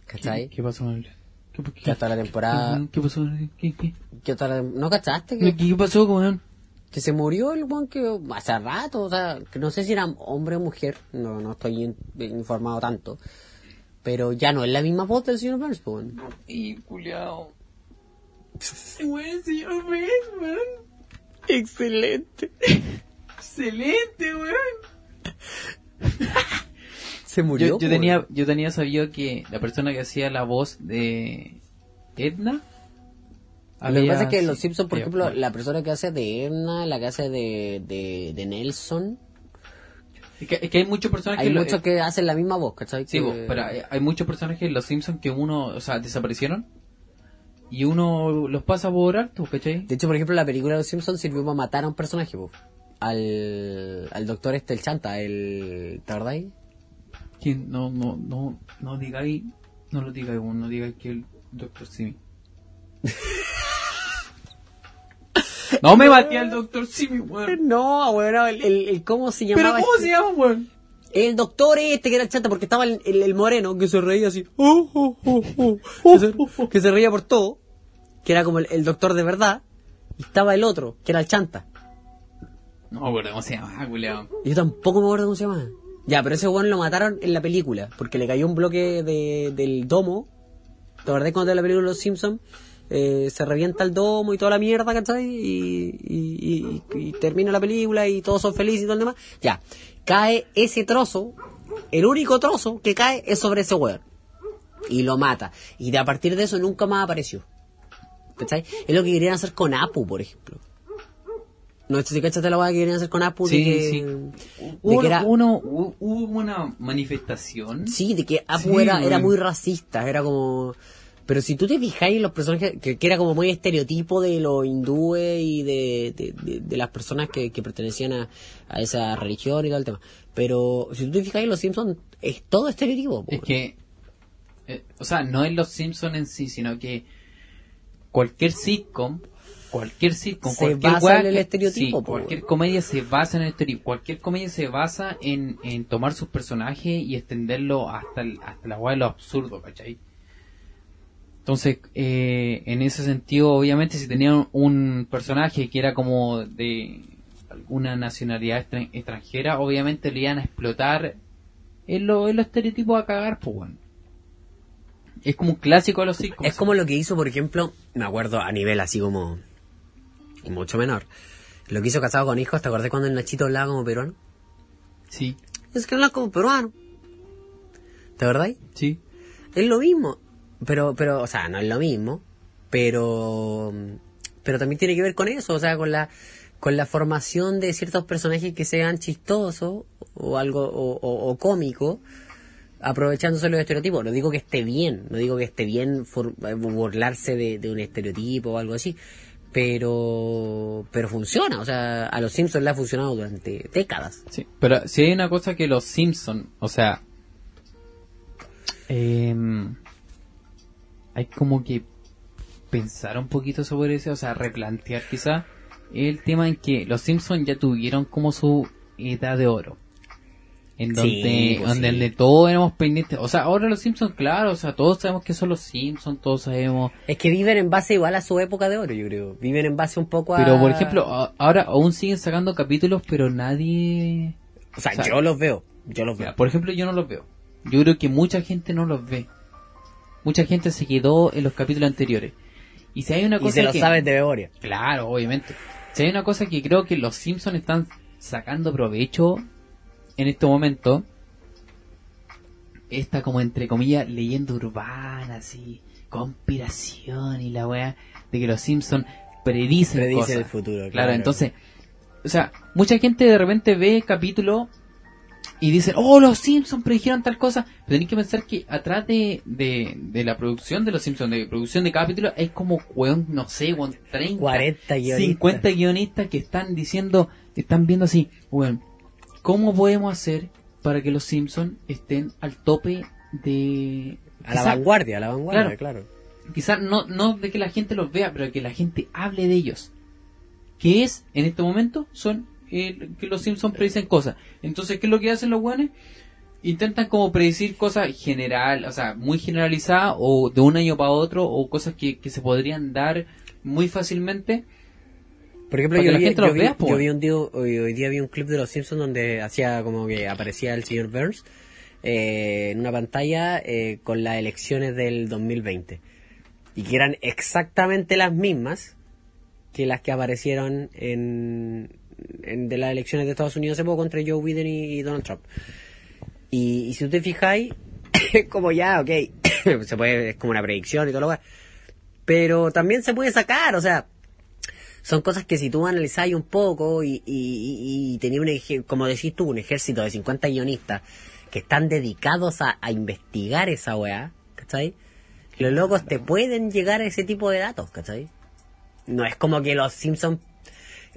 [SPEAKER 3] ¿Cachai?
[SPEAKER 4] ¿Qué, qué pasó con él? ¿Qué, qué-
[SPEAKER 3] Que hasta la temporada...
[SPEAKER 4] ¿Qué pasó? ¿Qué, qué,
[SPEAKER 3] que hasta la- ¿No cachaste?
[SPEAKER 4] qué,
[SPEAKER 3] Que,
[SPEAKER 4] qué pasó él?
[SPEAKER 3] que se murió el weón que hace rato, o sea, que no sé si era hombre o mujer, no, no estoy in- informado tanto. Pero ya no es la misma voz del señor Burns, weón.
[SPEAKER 4] Y culiao.
[SPEAKER 3] Excelente.
[SPEAKER 4] Excelente, weón.
[SPEAKER 3] Se murió.
[SPEAKER 4] Yo, yo
[SPEAKER 3] pues,
[SPEAKER 4] tenía, yo tenía sabido que la persona que hacía la voz de Edna.
[SPEAKER 3] Lo que pasa es que en Los Simpsons, por
[SPEAKER 4] había-
[SPEAKER 3] ejemplo, la persona que hace de Edna, la que hace de, de, de Nelson,
[SPEAKER 4] Es que, es que hay muchos personajes
[SPEAKER 3] hay
[SPEAKER 4] que lo-
[SPEAKER 3] muchos que hacen la misma voz, ¿cachai?
[SPEAKER 4] Sí,
[SPEAKER 3] Que-
[SPEAKER 4] vos, pero hay, hay muchos personajes en Los Simpsons que uno, o sea, desaparecieron. Y uno los pasa por alto, ¿cachai?
[SPEAKER 3] De hecho, por ejemplo, la película de Los Simpsons sirvió para matar a un personaje, po. Al, al doctor este, el chanta, el... ¿Te acordáis?
[SPEAKER 4] ¿Quién? No, no, no, no digáis, no lo digáis, vos, no digáis que el Doctor Simi. no me maté al Doctor Simi, weón.
[SPEAKER 3] No, bueno, el, el, el- ¿cómo se
[SPEAKER 4] Pero
[SPEAKER 3] llamaba?
[SPEAKER 4] ¿cómo
[SPEAKER 3] este?
[SPEAKER 4] se llama, weón?
[SPEAKER 3] El doctor este que era el chanta, porque estaba el, el- moreno que se reía así. "Oh, oh, oh, oh", que, se, que se reía por todo. Que era como el, doctor de verdad. Y estaba el otro, que era el chanta.
[SPEAKER 4] No me acuerdo cómo se llama, culiao.
[SPEAKER 3] Yo tampoco me acuerdo cómo se llama. Ya, pero ese weón lo mataron en la película. Porque le cayó un bloque de, del domo. ¿Te acordás cuando en la película Los Simpsons? eh, se revienta el domo y toda la mierda, ¿cachai? Y, y, termina la película y todos son felices y todo el demás. Ya, cae ese trozo. El único trozo que cae es sobre ese weón. y lo mata. Y de a partir de eso nunca más apareció. ¿Cachai? Es lo que querían hacer con Apu, por ejemplo. No sé si cachaste la weá que querían hacer con Apu. de
[SPEAKER 4] Sí,
[SPEAKER 3] que-
[SPEAKER 4] sí.
[SPEAKER 3] de
[SPEAKER 4] Hubo,
[SPEAKER 3] que era-
[SPEAKER 4] uno, hu- hubo una manifestación.
[SPEAKER 3] Sí, de que
[SPEAKER 4] Sí,
[SPEAKER 3] era, muy racista, era como... Pero si tú te fijáis en los personajes, que, que era como muy estereotipo de los hindúes y de, de, de- de las personas que, que pertenecían a, a esa religión y todo el tema. Pero si tú te fijáis en los Simpsons, es todo estereotipo. po.
[SPEAKER 4] Es que, eh, o sea, no es los Simpsons en sí, sino que cualquier sitcom, cualquier sitcom,
[SPEAKER 3] Se
[SPEAKER 4] cualquier
[SPEAKER 3] basa en el estereotipo,
[SPEAKER 4] sí, cualquier comedia se basa en el estereotipo. Cualquier comedia se basa en, en tomar sus personajes y extenderlo hasta, el- hasta la weá de lo absurdo, ¿cachai? Entonces, eh, en ese sentido, obviamente, si tenían un personaje que era como de alguna nacionalidad extran- extranjera, obviamente le iban a explotar en los en los estereotipos a cagar, pues, weón. Es como un clásico de los sitcoms.
[SPEAKER 3] Es como lo que hizo, por ejemplo, me acuerdo a nivel así como mucho menor. Lo que hizo Casado con Hijos, ¿te acordás cuando el Nachito hablaba como peruano?
[SPEAKER 4] Sí,
[SPEAKER 3] Es que habla como peruano. ¿Te acordáis?
[SPEAKER 4] sí.
[SPEAKER 3] Es lo mismo. Pero, pero, o sea, no es lo mismo. Pero, pero también tiene que ver con eso, o sea, con la, con la formación de ciertos personajes que sean chistosos o algo, o, o, o cómico, aprovechándose los estereotipos. No digo que esté bien, no digo que esté bien for- burlarse de, de un estereotipo o algo así. Pero, pero funciona, o sea, a los Simpsons le ha funcionado durante décadas.
[SPEAKER 4] Sí, pero si hay una cosa que los Simpson, o sea, em, hay como que pensar un poquito sobre eso, o sea, replantear quizá el tema en que los Simpson ya tuvieron como su edad de oro. En donde,
[SPEAKER 3] Sí, pues
[SPEAKER 4] donde,
[SPEAKER 3] sí.
[SPEAKER 4] donde todos éramos pendientes. O sea, ahora los Simpsons, claro, o sea, todos sabemos que son los Simpsons, todos sabemos.
[SPEAKER 3] Es que viven en base igual a su época de oro, yo creo. Viven en base un poco a...
[SPEAKER 4] Pero, por ejemplo, ahora aún siguen sacando capítulos, pero nadie...
[SPEAKER 3] O sea,
[SPEAKER 4] o sea,
[SPEAKER 3] yo los veo, yo los
[SPEAKER 4] Mira,
[SPEAKER 3] veo.
[SPEAKER 4] por ejemplo, yo no los veo. Yo creo que mucha gente no los ve. Mucha gente se quedó en los capítulos anteriores. Y si hay una cosa
[SPEAKER 3] Y se lo
[SPEAKER 4] que...
[SPEAKER 3] sabes de memoria.
[SPEAKER 4] Claro, obviamente. Si hay una cosa que creo que los Simpsons están sacando provecho en este momento, esta como entre comillas leyenda urbana, así, conspiración y la weá, de que los Simpsons predicen,
[SPEAKER 3] Predice
[SPEAKER 4] cosas.
[SPEAKER 3] el futuro,
[SPEAKER 4] Claro,
[SPEAKER 3] claro.
[SPEAKER 4] entonces, o sea, mucha gente de repente ve capítulo y dicen, oh, los Simpsons predijeron tal cosa. Pero tenéis que pensar que atrás de, de, de la producción de los Simpsons, de producción de capítulos, hay como, weón, no sé, weón, 30,
[SPEAKER 3] 40 guionistas.
[SPEAKER 4] 50 guionistas que están diciendo, están viendo así, weón, ¿cómo podemos hacer para que los Simpsons estén al tope de...
[SPEAKER 3] A la vanguardia, a la vanguardia, claro.
[SPEAKER 4] quizás no, no de que la gente los vea, pero que la gente hable de ellos. Que es, en este momento, son eh, que los Simpsons predicen cosas. Entonces, ¿qué es lo que hacen los buenos? Intentan como predecir cosas general, o sea, muy generalizadas, o de un año para otro, o cosas que, que se podrían dar muy fácilmente.
[SPEAKER 3] Por ejemplo, yo
[SPEAKER 4] la
[SPEAKER 3] vi,
[SPEAKER 4] gente
[SPEAKER 3] yo vi-
[SPEAKER 4] vea, po.
[SPEAKER 3] yo vi un día, hoy, hoy día vi un clip de los Simpsons donde hacía como que aparecía el señor Burns eh, en una pantalla eh, con las elecciones del 2020 y que eran exactamente las mismas que las que aparecieron en, en- de las elecciones de Estados Unidos hace poco contra Joe Biden y, y Donald Trump. Y, y si te fijáis, es como ya, ok, se puede, es como una predicción y todo lo que pero también se puede sacar, o sea, son cosas que si tú analizáis un poco y, y, y, y un ej- como decís tú, un ejército de 50 guionistas que están dedicados a, a investigar esa weá, ¿cachai? Los locos te pueden llegar a ese tipo de datos, ¿cachai? No es como que los Simpsons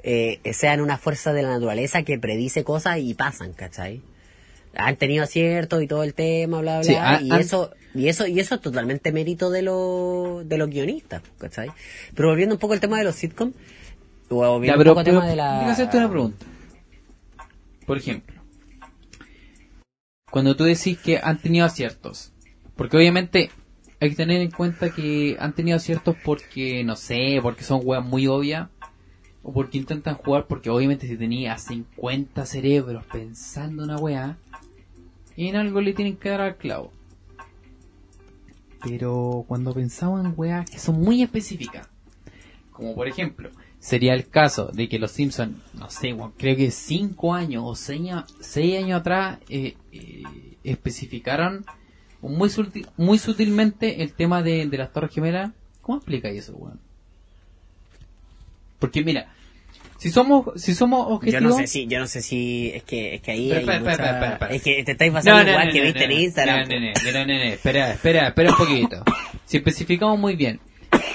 [SPEAKER 3] eh, sean una fuerza de la naturaleza que predice cosas y pasan, ¿cachai? Han tenido aciertos y todo el tema, bla, bla,
[SPEAKER 4] Sí,
[SPEAKER 3] bla,
[SPEAKER 4] han-
[SPEAKER 3] y eso y eso y eso es totalmente mérito de los de los guionistas, ¿cachai? Pero volviendo un poco al tema de los sitcoms, volviendo
[SPEAKER 4] Ya,
[SPEAKER 3] un
[SPEAKER 4] pero,
[SPEAKER 3] poco
[SPEAKER 4] pero
[SPEAKER 3] tema de la...
[SPEAKER 4] hacerte una pregunta. Por ejemplo, cuando tú decís que han tenido aciertos, porque obviamente hay que tener en cuenta que han tenido aciertos porque, no sé, porque son weas muy obvias, o porque intentan jugar, porque obviamente si tenía 50 cerebros pensando una wea, en algo le tienen que dar al clavo. Pero cuando pensamos en weas que son muy específicas, como por ejemplo, sería el caso de que los Simpsons, no sé, creo que 5 años o 6 años, seis años atrás eh, eh, especificaron muy, sutil- muy sutilmente el tema de, de las Torres Gemelas. ¿Cómo explica eso, weón? Porque mira, si somos, si somos
[SPEAKER 3] Yo
[SPEAKER 4] objetivos...
[SPEAKER 3] no sé si, yo no sé si, es que, es que ahí
[SPEAKER 4] Espera,
[SPEAKER 3] hay
[SPEAKER 4] espera,
[SPEAKER 3] mucha-
[SPEAKER 4] espera, espera, espera.
[SPEAKER 3] Es que te estáis
[SPEAKER 4] No, no,
[SPEAKER 3] igual
[SPEAKER 4] no,
[SPEAKER 3] que viste en Instagram.
[SPEAKER 4] No, no, espera, espera, espera un poquito. Si especificamos muy bien,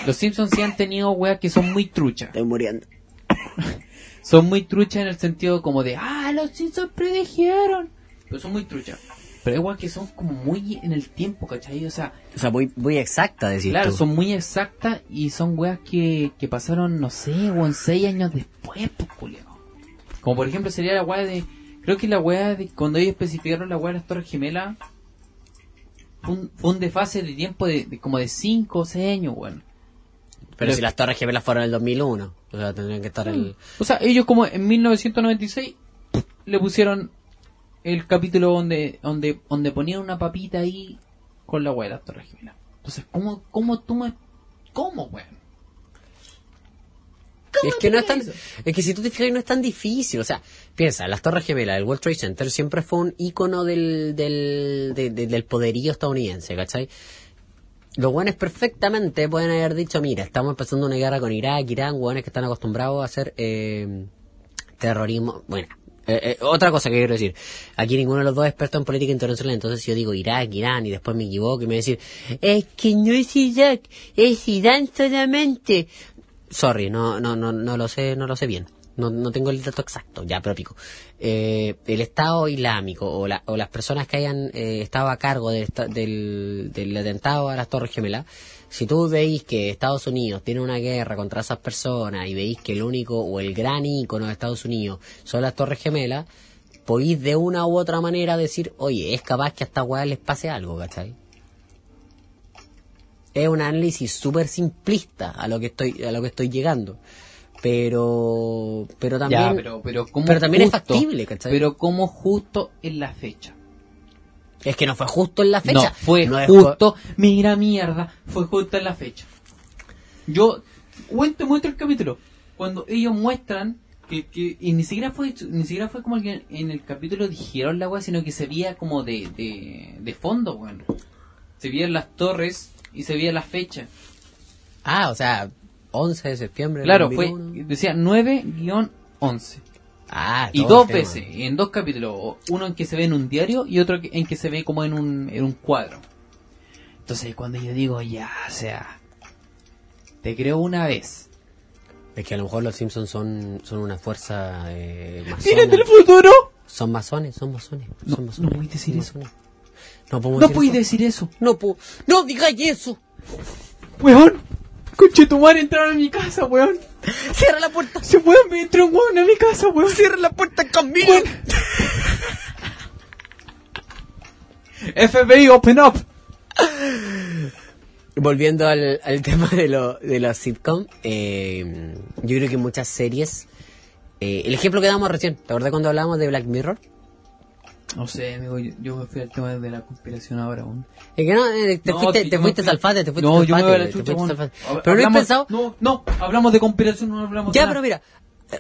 [SPEAKER 4] los Simpsons sí han tenido weas que son muy truchas.
[SPEAKER 3] Estoy muriendo.
[SPEAKER 4] Son muy truchas en el sentido como de, ah, los Simpsons predijeron. Pero son muy truchas. Pero igual que son como muy en el tiempo, ¿cachai? O sea,
[SPEAKER 3] O sea, muy, muy exacta, decís
[SPEAKER 4] claro,
[SPEAKER 3] tú.
[SPEAKER 4] son muy exactas y son weas que, que pasaron, no sé, weón, seis años después, pues, culiao. Como por ejemplo sería la wea de, creo que la wea de, cuando ellos especificaron la wea de las Torres Gemelas, fue un, fue un desfase de tiempo de, de como de 5 o 6 años, weón.
[SPEAKER 3] Pero si las Torres Gemelas fueron en el 2001, o sea, tendrían que estar el...
[SPEAKER 4] O sea, ellos como en 1996 le pusieron el capítulo donde donde donde ponían una papita ahí con la weá de las Torres Gemelas. Entonces, ¿cómo, cómo tú me... ¿Cómo, weón?
[SPEAKER 3] Es que no es tan, es que si tú te fijas no es tan difícil, o sea, piensa, las Torres Gemelas, el World Trade Center siempre fue un ícono del, del, de- de- del poderío estadounidense, ¿cachai? Los guanes perfectamente pueden haber dicho, mira, estamos empezando una guerra con Irak, Irán, guanes que están acostumbrados a hacer eh, terrorismo, bueno, eh, eh, otra cosa que quiero decir, aquí ninguno de los dos es experto en política internacional, entonces si yo digo Irak, Irán y después me equivoco y me decir, es que no es Irak, es Irán solamente. Sorry, no, no, no, no lo sé, no lo sé bien. No, no tengo el dato exacto, ya, pero pico. Eh, el Estado Islámico o, la- o las personas que hayan eh, estado a cargo del, del atentado a las Torres Gemelas, si tú veis que Estados Unidos tiene una guerra contra esas personas y veis que el único o el gran ícono de Estados Unidos son las Torres Gemelas, podéis de una u otra manera decir, oye, es capaz que a esta weá les pase algo, ¿cachai? es un análisis súper simplista a lo que estoy a lo que estoy llegando pero pero también
[SPEAKER 4] ya, pero, pero, ¿cómo
[SPEAKER 3] pero también es factible, ¿cachai?
[SPEAKER 4] Pero como justo en la fecha.
[SPEAKER 3] es que no fue justo en la fecha
[SPEAKER 4] No, fue
[SPEAKER 3] No es
[SPEAKER 4] justo. Mira, mierda, fue justo en la fecha. Yo, te muestro el capítulo. Cuando ellos muestran que, que y ni siquiera fue ni siquiera fue como que en el capítulo dijeron la weá, sino que se veía como de, de, de fondo, weón. Se veían las torres y se veía la fecha.
[SPEAKER 3] ah o sea 11 de septiembre
[SPEAKER 4] Claro, fue,
[SPEAKER 3] 2001.
[SPEAKER 4] decía 9-11.
[SPEAKER 3] ah
[SPEAKER 4] Y dos
[SPEAKER 3] el tema.
[SPEAKER 4] veces, en dos capítulos, uno en que se ve en un diario y otro en que se ve como en un, en un cuadro. Entonces cuando yo digo, ya, o sea, te creo una vez.
[SPEAKER 3] es que a lo mejor los Simpsons son son una fuerza eh,
[SPEAKER 4] ¡Vienen
[SPEAKER 3] masona.
[SPEAKER 4] del futuro!
[SPEAKER 3] son masones son masones
[SPEAKER 4] No,
[SPEAKER 3] son
[SPEAKER 4] no
[SPEAKER 3] masones,
[SPEAKER 4] podéis decir
[SPEAKER 3] son
[SPEAKER 4] eso.
[SPEAKER 3] masones. no
[SPEAKER 4] No
[SPEAKER 3] decir
[SPEAKER 4] podéis
[SPEAKER 3] eso.
[SPEAKER 4] decir eso.
[SPEAKER 3] no no digáis eso
[SPEAKER 4] Weón, conchetumar entraron a mi casa, weón.
[SPEAKER 3] cierra la puerta
[SPEAKER 4] Se pueden meter un weón a mi casa, weón.
[SPEAKER 3] cierra la puerta conmigo
[SPEAKER 4] Weón. FBI, open up.
[SPEAKER 3] Volviendo al, al tema de, lo, de los sitcom, eh, yo creo que muchas series. eh, el ejemplo que damos recién, ¿te acuerdas cuando hablábamos de Black Mirror?
[SPEAKER 4] No sé, amigo, yo, yo me fui al tema de la conspiración ahora, weón.
[SPEAKER 3] Es que no, eh, te
[SPEAKER 4] No,
[SPEAKER 3] fuiste,
[SPEAKER 4] que
[SPEAKER 3] te fuiste salfate, te fuiste
[SPEAKER 4] No, yo me voy a
[SPEAKER 3] salfate,
[SPEAKER 4] la chucha,
[SPEAKER 3] salfate. Pero no he pensado,
[SPEAKER 4] No, no, hablamos de conspiración, no hablamos de
[SPEAKER 3] ya,
[SPEAKER 4] nada.
[SPEAKER 3] pero mira,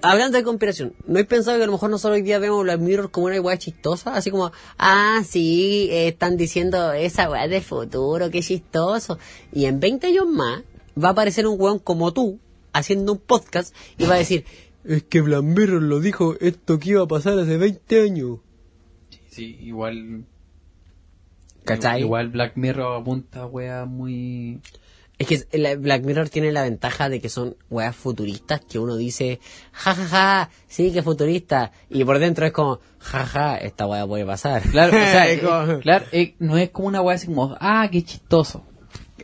[SPEAKER 3] hablando de conspiración, ¿no he pensado que a lo mejor nosotros hoy día vemos Black Mirror como una weá chistosa? Así como, ah, sí, eh, están diciendo esa weá del futuro, qué chistoso. Y en 20 años más va a aparecer un weón como tú, haciendo un podcast, y va a decir, es que Black Mirror lo dijo esto que iba a pasar hace 20 años.
[SPEAKER 4] Sí, igual.
[SPEAKER 3] ¿Cachai?
[SPEAKER 4] Igual Black Mirror apunta a muy.
[SPEAKER 3] Es que la- Black Mirror tiene la ventaja de que son weas futuristas que uno dice, jajaja, ja, ja, sí que futurista. Y por dentro es como, jaja, ja, esta wea puede pasar.
[SPEAKER 4] Claro, o sea,
[SPEAKER 3] Es como-
[SPEAKER 4] claro, eh, no es como una wea así como, ah, qué chistoso.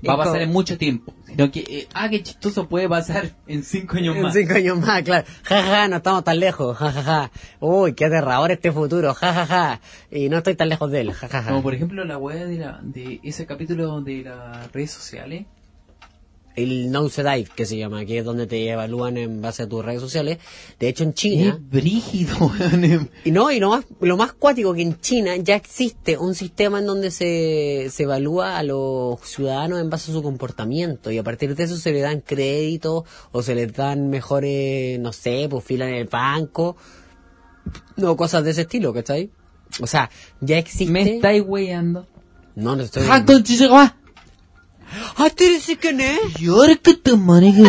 [SPEAKER 4] Va a pasar
[SPEAKER 3] como-
[SPEAKER 4] en mucho tiempo. Sino que, eh, ah, qué chistoso puede pasar en cinco años
[SPEAKER 3] En
[SPEAKER 4] más.
[SPEAKER 3] cinco años más, claro. Jajaja, ja, no estamos tan lejos. Jajaja. Ja, ja. Uy, qué aterrador este futuro. Jajaja. Ja, ja. Y no estoy tan lejos de él. Jajaja.
[SPEAKER 4] Como por ejemplo la wea de, la, de ese capítulo de las redes sociales.
[SPEAKER 3] El Nose Dive, que se llama, que es donde te evalúan en base a tus redes sociales. De hecho, en
[SPEAKER 4] Es
[SPEAKER 3] China...
[SPEAKER 4] brígido, weón.
[SPEAKER 3] Y no, y lo más, lo más cuático que en China ya existe un sistema en donde se, se evalúa a los ciudadanos en base a su comportamiento y a partir de eso se le dan créditos o se les dan mejores, no sé, pues fila en el banco, no, cosas de ese estilo, ¿cachai? O sea, ya existe...
[SPEAKER 4] Me estáis weyando.
[SPEAKER 3] No, no estoy...
[SPEAKER 4] ¡Ah, concha, va!
[SPEAKER 3] ¡Ah, ¿tú dices quién es?
[SPEAKER 4] Y ahora que te manejo.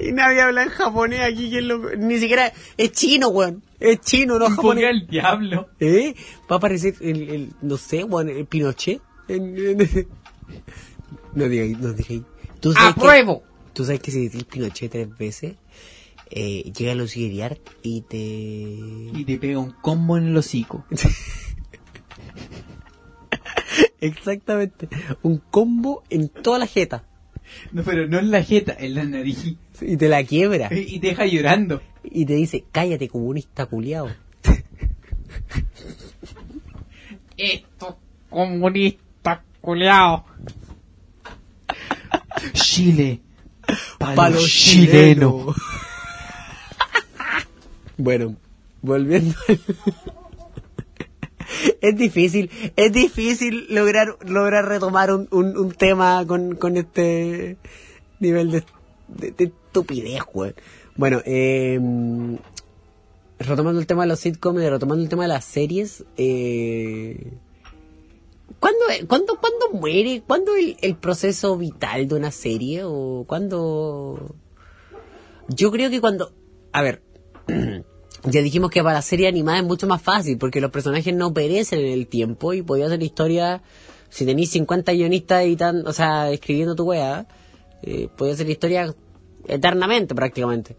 [SPEAKER 3] Y nadie habla en japonés aquí, que lo- ni siquiera es chino, weón. Es chino, no japonés.
[SPEAKER 4] al diablo.
[SPEAKER 3] ¿Eh? Va a aparecer el, el no sé, weón, el Pinochet. En, en- No digáis, no digáis. ¿Tú sabes que-
[SPEAKER 4] ¡Apruebo!
[SPEAKER 3] Tú sabes que si decís Pinochet tres veces, eh, llega los Art y te...
[SPEAKER 4] Y te pega un combo en el hocico.
[SPEAKER 3] Exactamente. Un combo en toda la jeta.
[SPEAKER 4] No, pero no en la jeta, en la nariz.
[SPEAKER 3] Y te la quiebra.
[SPEAKER 4] Y te deja llorando.
[SPEAKER 3] Y te dice, cállate comunista culiao.
[SPEAKER 4] Esto, comunista, culeado. Chile. Para
[SPEAKER 3] Pa'
[SPEAKER 4] los
[SPEAKER 3] los
[SPEAKER 4] chilenos.
[SPEAKER 3] chilenos. Bueno, volviendo al- Es difícil, es difícil lograr lograr retomar un, un, un tema con, con este nivel de, de, de estupidez, güey. Bueno, eh, retomando el tema de los sitcoms y retomando el tema de las series, eh, ¿cuándo, cuándo, cuándo muere? ¿Cuándo el, el proceso vital de una serie? ¿O cuándo...? Yo creo que cuando... A ver, ya dijimos que para la serie animada es mucho más fácil porque los personajes no perecen en el tiempo y podía hacer historia... Si tenéis 50 guionistas y tan, o sea, escribiendo tu wea, eh, podía hacer historia eternamente prácticamente.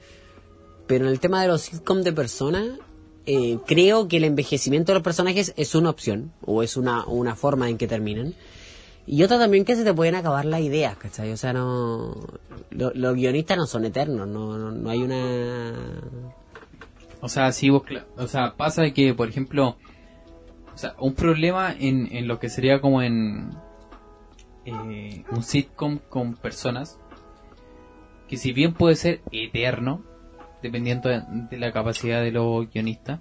[SPEAKER 3] Pero en el tema de los sitcoms de personas, eh, creo que el envejecimiento de los personajes es una opción, o es una, una forma en que terminan. Y otra también que se te pueden acabar las ideas, ¿cachai? O sea, no... lo- los guionistas no son eternos, no, no, no hay una...
[SPEAKER 4] O sea, sí, vos, o sea, pasa que, por ejemplo, o sea, un problema en, en lo que sería como en eh, un sitcom con personas, que si bien puede ser eterno, dependiendo de, de la capacidad de los guionistas,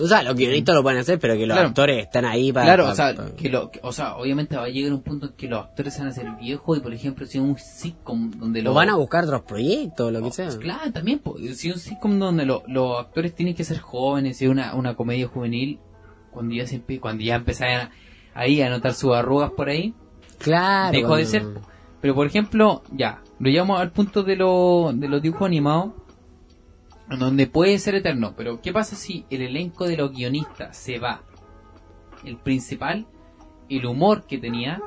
[SPEAKER 3] O sea, los guionistas lo pueden hacer, pero que los
[SPEAKER 4] Claro.
[SPEAKER 3] actores están ahí para...
[SPEAKER 4] Claro,
[SPEAKER 3] para-
[SPEAKER 4] o sea,
[SPEAKER 3] para-
[SPEAKER 4] que lo, que- o sea, obviamente va a llegar un punto en que los actores se van a hacer viejos y, por ejemplo, si un sitcom donde
[SPEAKER 3] Lo
[SPEAKER 4] los
[SPEAKER 3] van a buscar otros proyectos, lo que
[SPEAKER 4] Oh,
[SPEAKER 3] sea.
[SPEAKER 4] pues, Claro, también, si un sitcom donde lo- los actores tienen que ser jóvenes y una, una comedia juvenil, cuando ya se cuando ya empezaron ahí a notar sus arrugas por ahí,
[SPEAKER 3] Claro.
[SPEAKER 4] dejó de ser. Pero por ejemplo, ya, lo llevamos al punto de, lo, de los dibujos animados, donde puede ser eterno, pero ¿qué pasa si el elenco de los guionistas se va? El principal, el humor que tenía,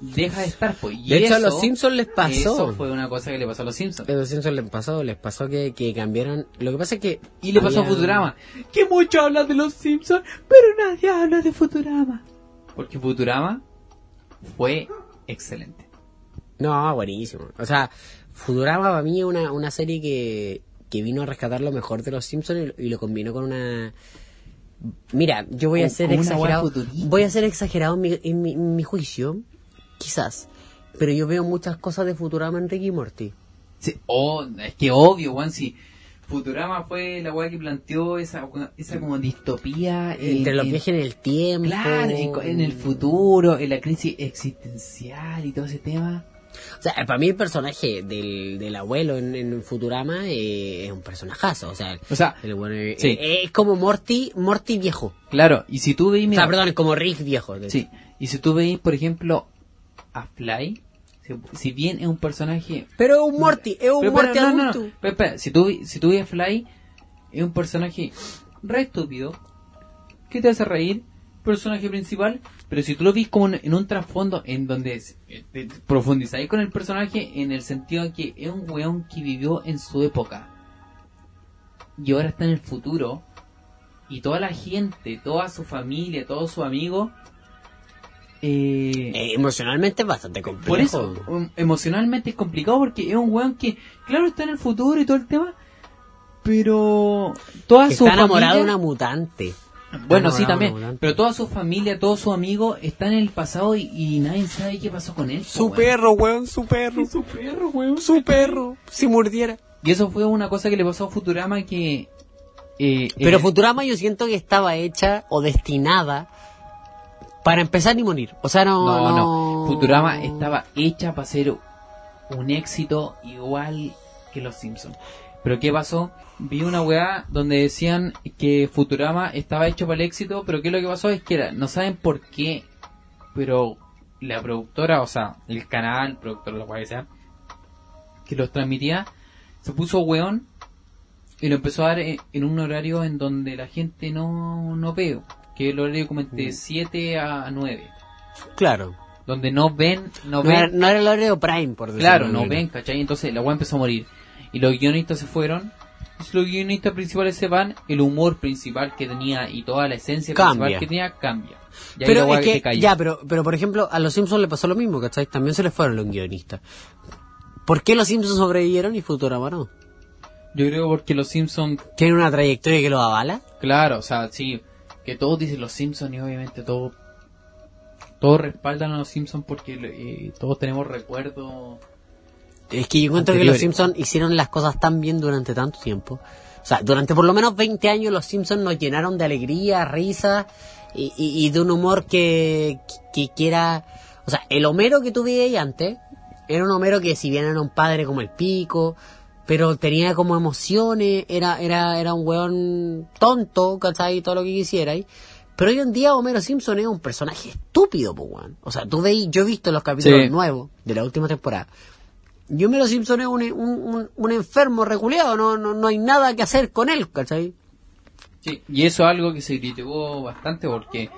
[SPEAKER 4] deja de estar, pues. Y
[SPEAKER 3] De hecho, a los Simpsons les pasó.
[SPEAKER 4] Eso fue una cosa que le pasó a los Simpsons.
[SPEAKER 3] A los Simpsons les pasó, les pasó que, que cambiaron... Lo que pasa es que...
[SPEAKER 4] Y le pasó a Futurama. Que mucho habla de los Simpsons, pero nadie habla de Futurama. Porque Futurama fue excelente.
[SPEAKER 3] No, buenísimo. O sea, Futurama para mí es una, una serie que, que vino a rescatar lo mejor de los Simpsons y, lo- y lo combinó con una... Mira, yo voy a ser exagerado. Voy a ser exagerado en mi, en mi, en mi juicio, quizás. Pero yo veo muchas cosas de Futurama en Ricky y Morty.
[SPEAKER 4] Sí, oh, es que obvio, Juan, si Futurama fue la weá que planteó esa, esa como distopía
[SPEAKER 3] Entre
[SPEAKER 4] en-
[SPEAKER 3] los viajes en el tiempo.
[SPEAKER 4] Claro, en el futuro, en la crisis existencial y todo ese tema.
[SPEAKER 3] O sea, para mí el personaje del, del abuelo en, en Futurama eh, es un personajazo. O sea,
[SPEAKER 4] O sea,
[SPEAKER 3] el bueno, eh,
[SPEAKER 4] sí.
[SPEAKER 3] eh, es como Morty, Morty viejo.
[SPEAKER 4] claro, y si tú veis,
[SPEAKER 3] O sea, perdón, es como Rick viejo.
[SPEAKER 4] sí, y si tú veis, por ejemplo, a Fly, si, si bien es un personaje
[SPEAKER 3] Pero es un Morty, es un
[SPEAKER 4] Pero,
[SPEAKER 3] Morty
[SPEAKER 4] pero, no, no, no.
[SPEAKER 3] adulto.
[SPEAKER 4] Pero, espera, si tú, si tú ves a Fly, es un personaje re estúpido, que te hace reír, personaje principal, pero si tú lo ves como en, en un trasfondo en donde es- eh, profundizáis con el personaje en el sentido de que es un weón que vivió en su época y ahora está en el futuro y toda la gente, toda su familia, todos sus amigos eh,
[SPEAKER 3] Eh, emocionalmente es bastante complejo.
[SPEAKER 4] por eso, um, emocionalmente es complicado porque es un weón que, claro, está en el futuro y todo el tema, pero toda
[SPEAKER 3] Que
[SPEAKER 4] su
[SPEAKER 3] está enamorado de una mutante.
[SPEAKER 4] Bueno, sí, también, pero toda su familia, todos sus amigos están en el pasado y, y nadie sabe qué pasó con él.
[SPEAKER 3] Su
[SPEAKER 4] weón.
[SPEAKER 3] perro, weón, su perro.
[SPEAKER 4] Su perro, weón.
[SPEAKER 3] Su perro. Si mordiera.
[SPEAKER 4] Y eso fue una cosa que le pasó a Futurama que... eh,
[SPEAKER 3] Pero
[SPEAKER 4] eh,
[SPEAKER 3] Futurama yo siento que estaba hecha o destinada para empezar y morir. O sea, no...
[SPEAKER 4] No,
[SPEAKER 3] no,
[SPEAKER 4] no. Futurama estaba hecha para ser un éxito igual que Los Simpsons. Pero ¿qué pasó? Vi una weá donde decían que Futurama estaba hecho para el éxito, pero ¿qué es lo que pasó? Es que era, no saben por qué, pero la productora, o sea, el canal, productor, lo cual sea, que los transmitía, se puso weón y lo empezó a dar en, en un horario en donde la gente no, no ve, que es el horario como entre 7 a 9,
[SPEAKER 3] Claro.
[SPEAKER 4] donde no ven, no
[SPEAKER 3] No,
[SPEAKER 4] ven
[SPEAKER 3] era, no era el horario prime, por decirlo
[SPEAKER 4] Claro,
[SPEAKER 3] de
[SPEAKER 4] no ven, ¿cachai? Entonces la weá empezó a morir. Y los guionistas se fueron. Los guionistas principales se van, el humor principal que tenía y toda la esencia
[SPEAKER 3] Cambia.
[SPEAKER 4] principal que tenía cambia.
[SPEAKER 3] Pero es que, ya, pero, pero por ejemplo, a los Simpsons le pasó lo mismo, ¿cachai? También se les fueron los guionistas. ¿Por qué los Simpsons sobrevivieron y Futurama no?
[SPEAKER 4] Yo creo porque los Simpsons,
[SPEAKER 3] ¿Tienen una trayectoria que los avala?
[SPEAKER 4] claro, o sea, sí, que todos dicen los Simpsons y obviamente todos todos respaldan a los Simpsons porque eh, todos tenemos recuerdos.
[SPEAKER 3] Es que yo encuentro que los. Simpsons hicieron las cosas tan bien durante tanto tiempo. O sea, durante por lo menos 20 años los Simpsons nos llenaron de alegría, risa y, y- y de un humor que, que, que era... O sea, el Homero que tú veías antes era un Homero que si bien era un padre como el pico, pero tenía como emociones, era, era, era un weón tonto, ¿cachai? Todo lo que quisierais. Pero hoy en día Homero Simpson es un personaje estúpido, pues. O sea, tú veis, yo he visto los capítulos
[SPEAKER 4] Sí.
[SPEAKER 3] nuevos de la última temporada. Y Homero Simpson es un, un, un- un enfermo reculeado, no, no, no hay nada que hacer con él, ¿cachai?
[SPEAKER 4] Sí, y eso es algo que se criticó bastante porque,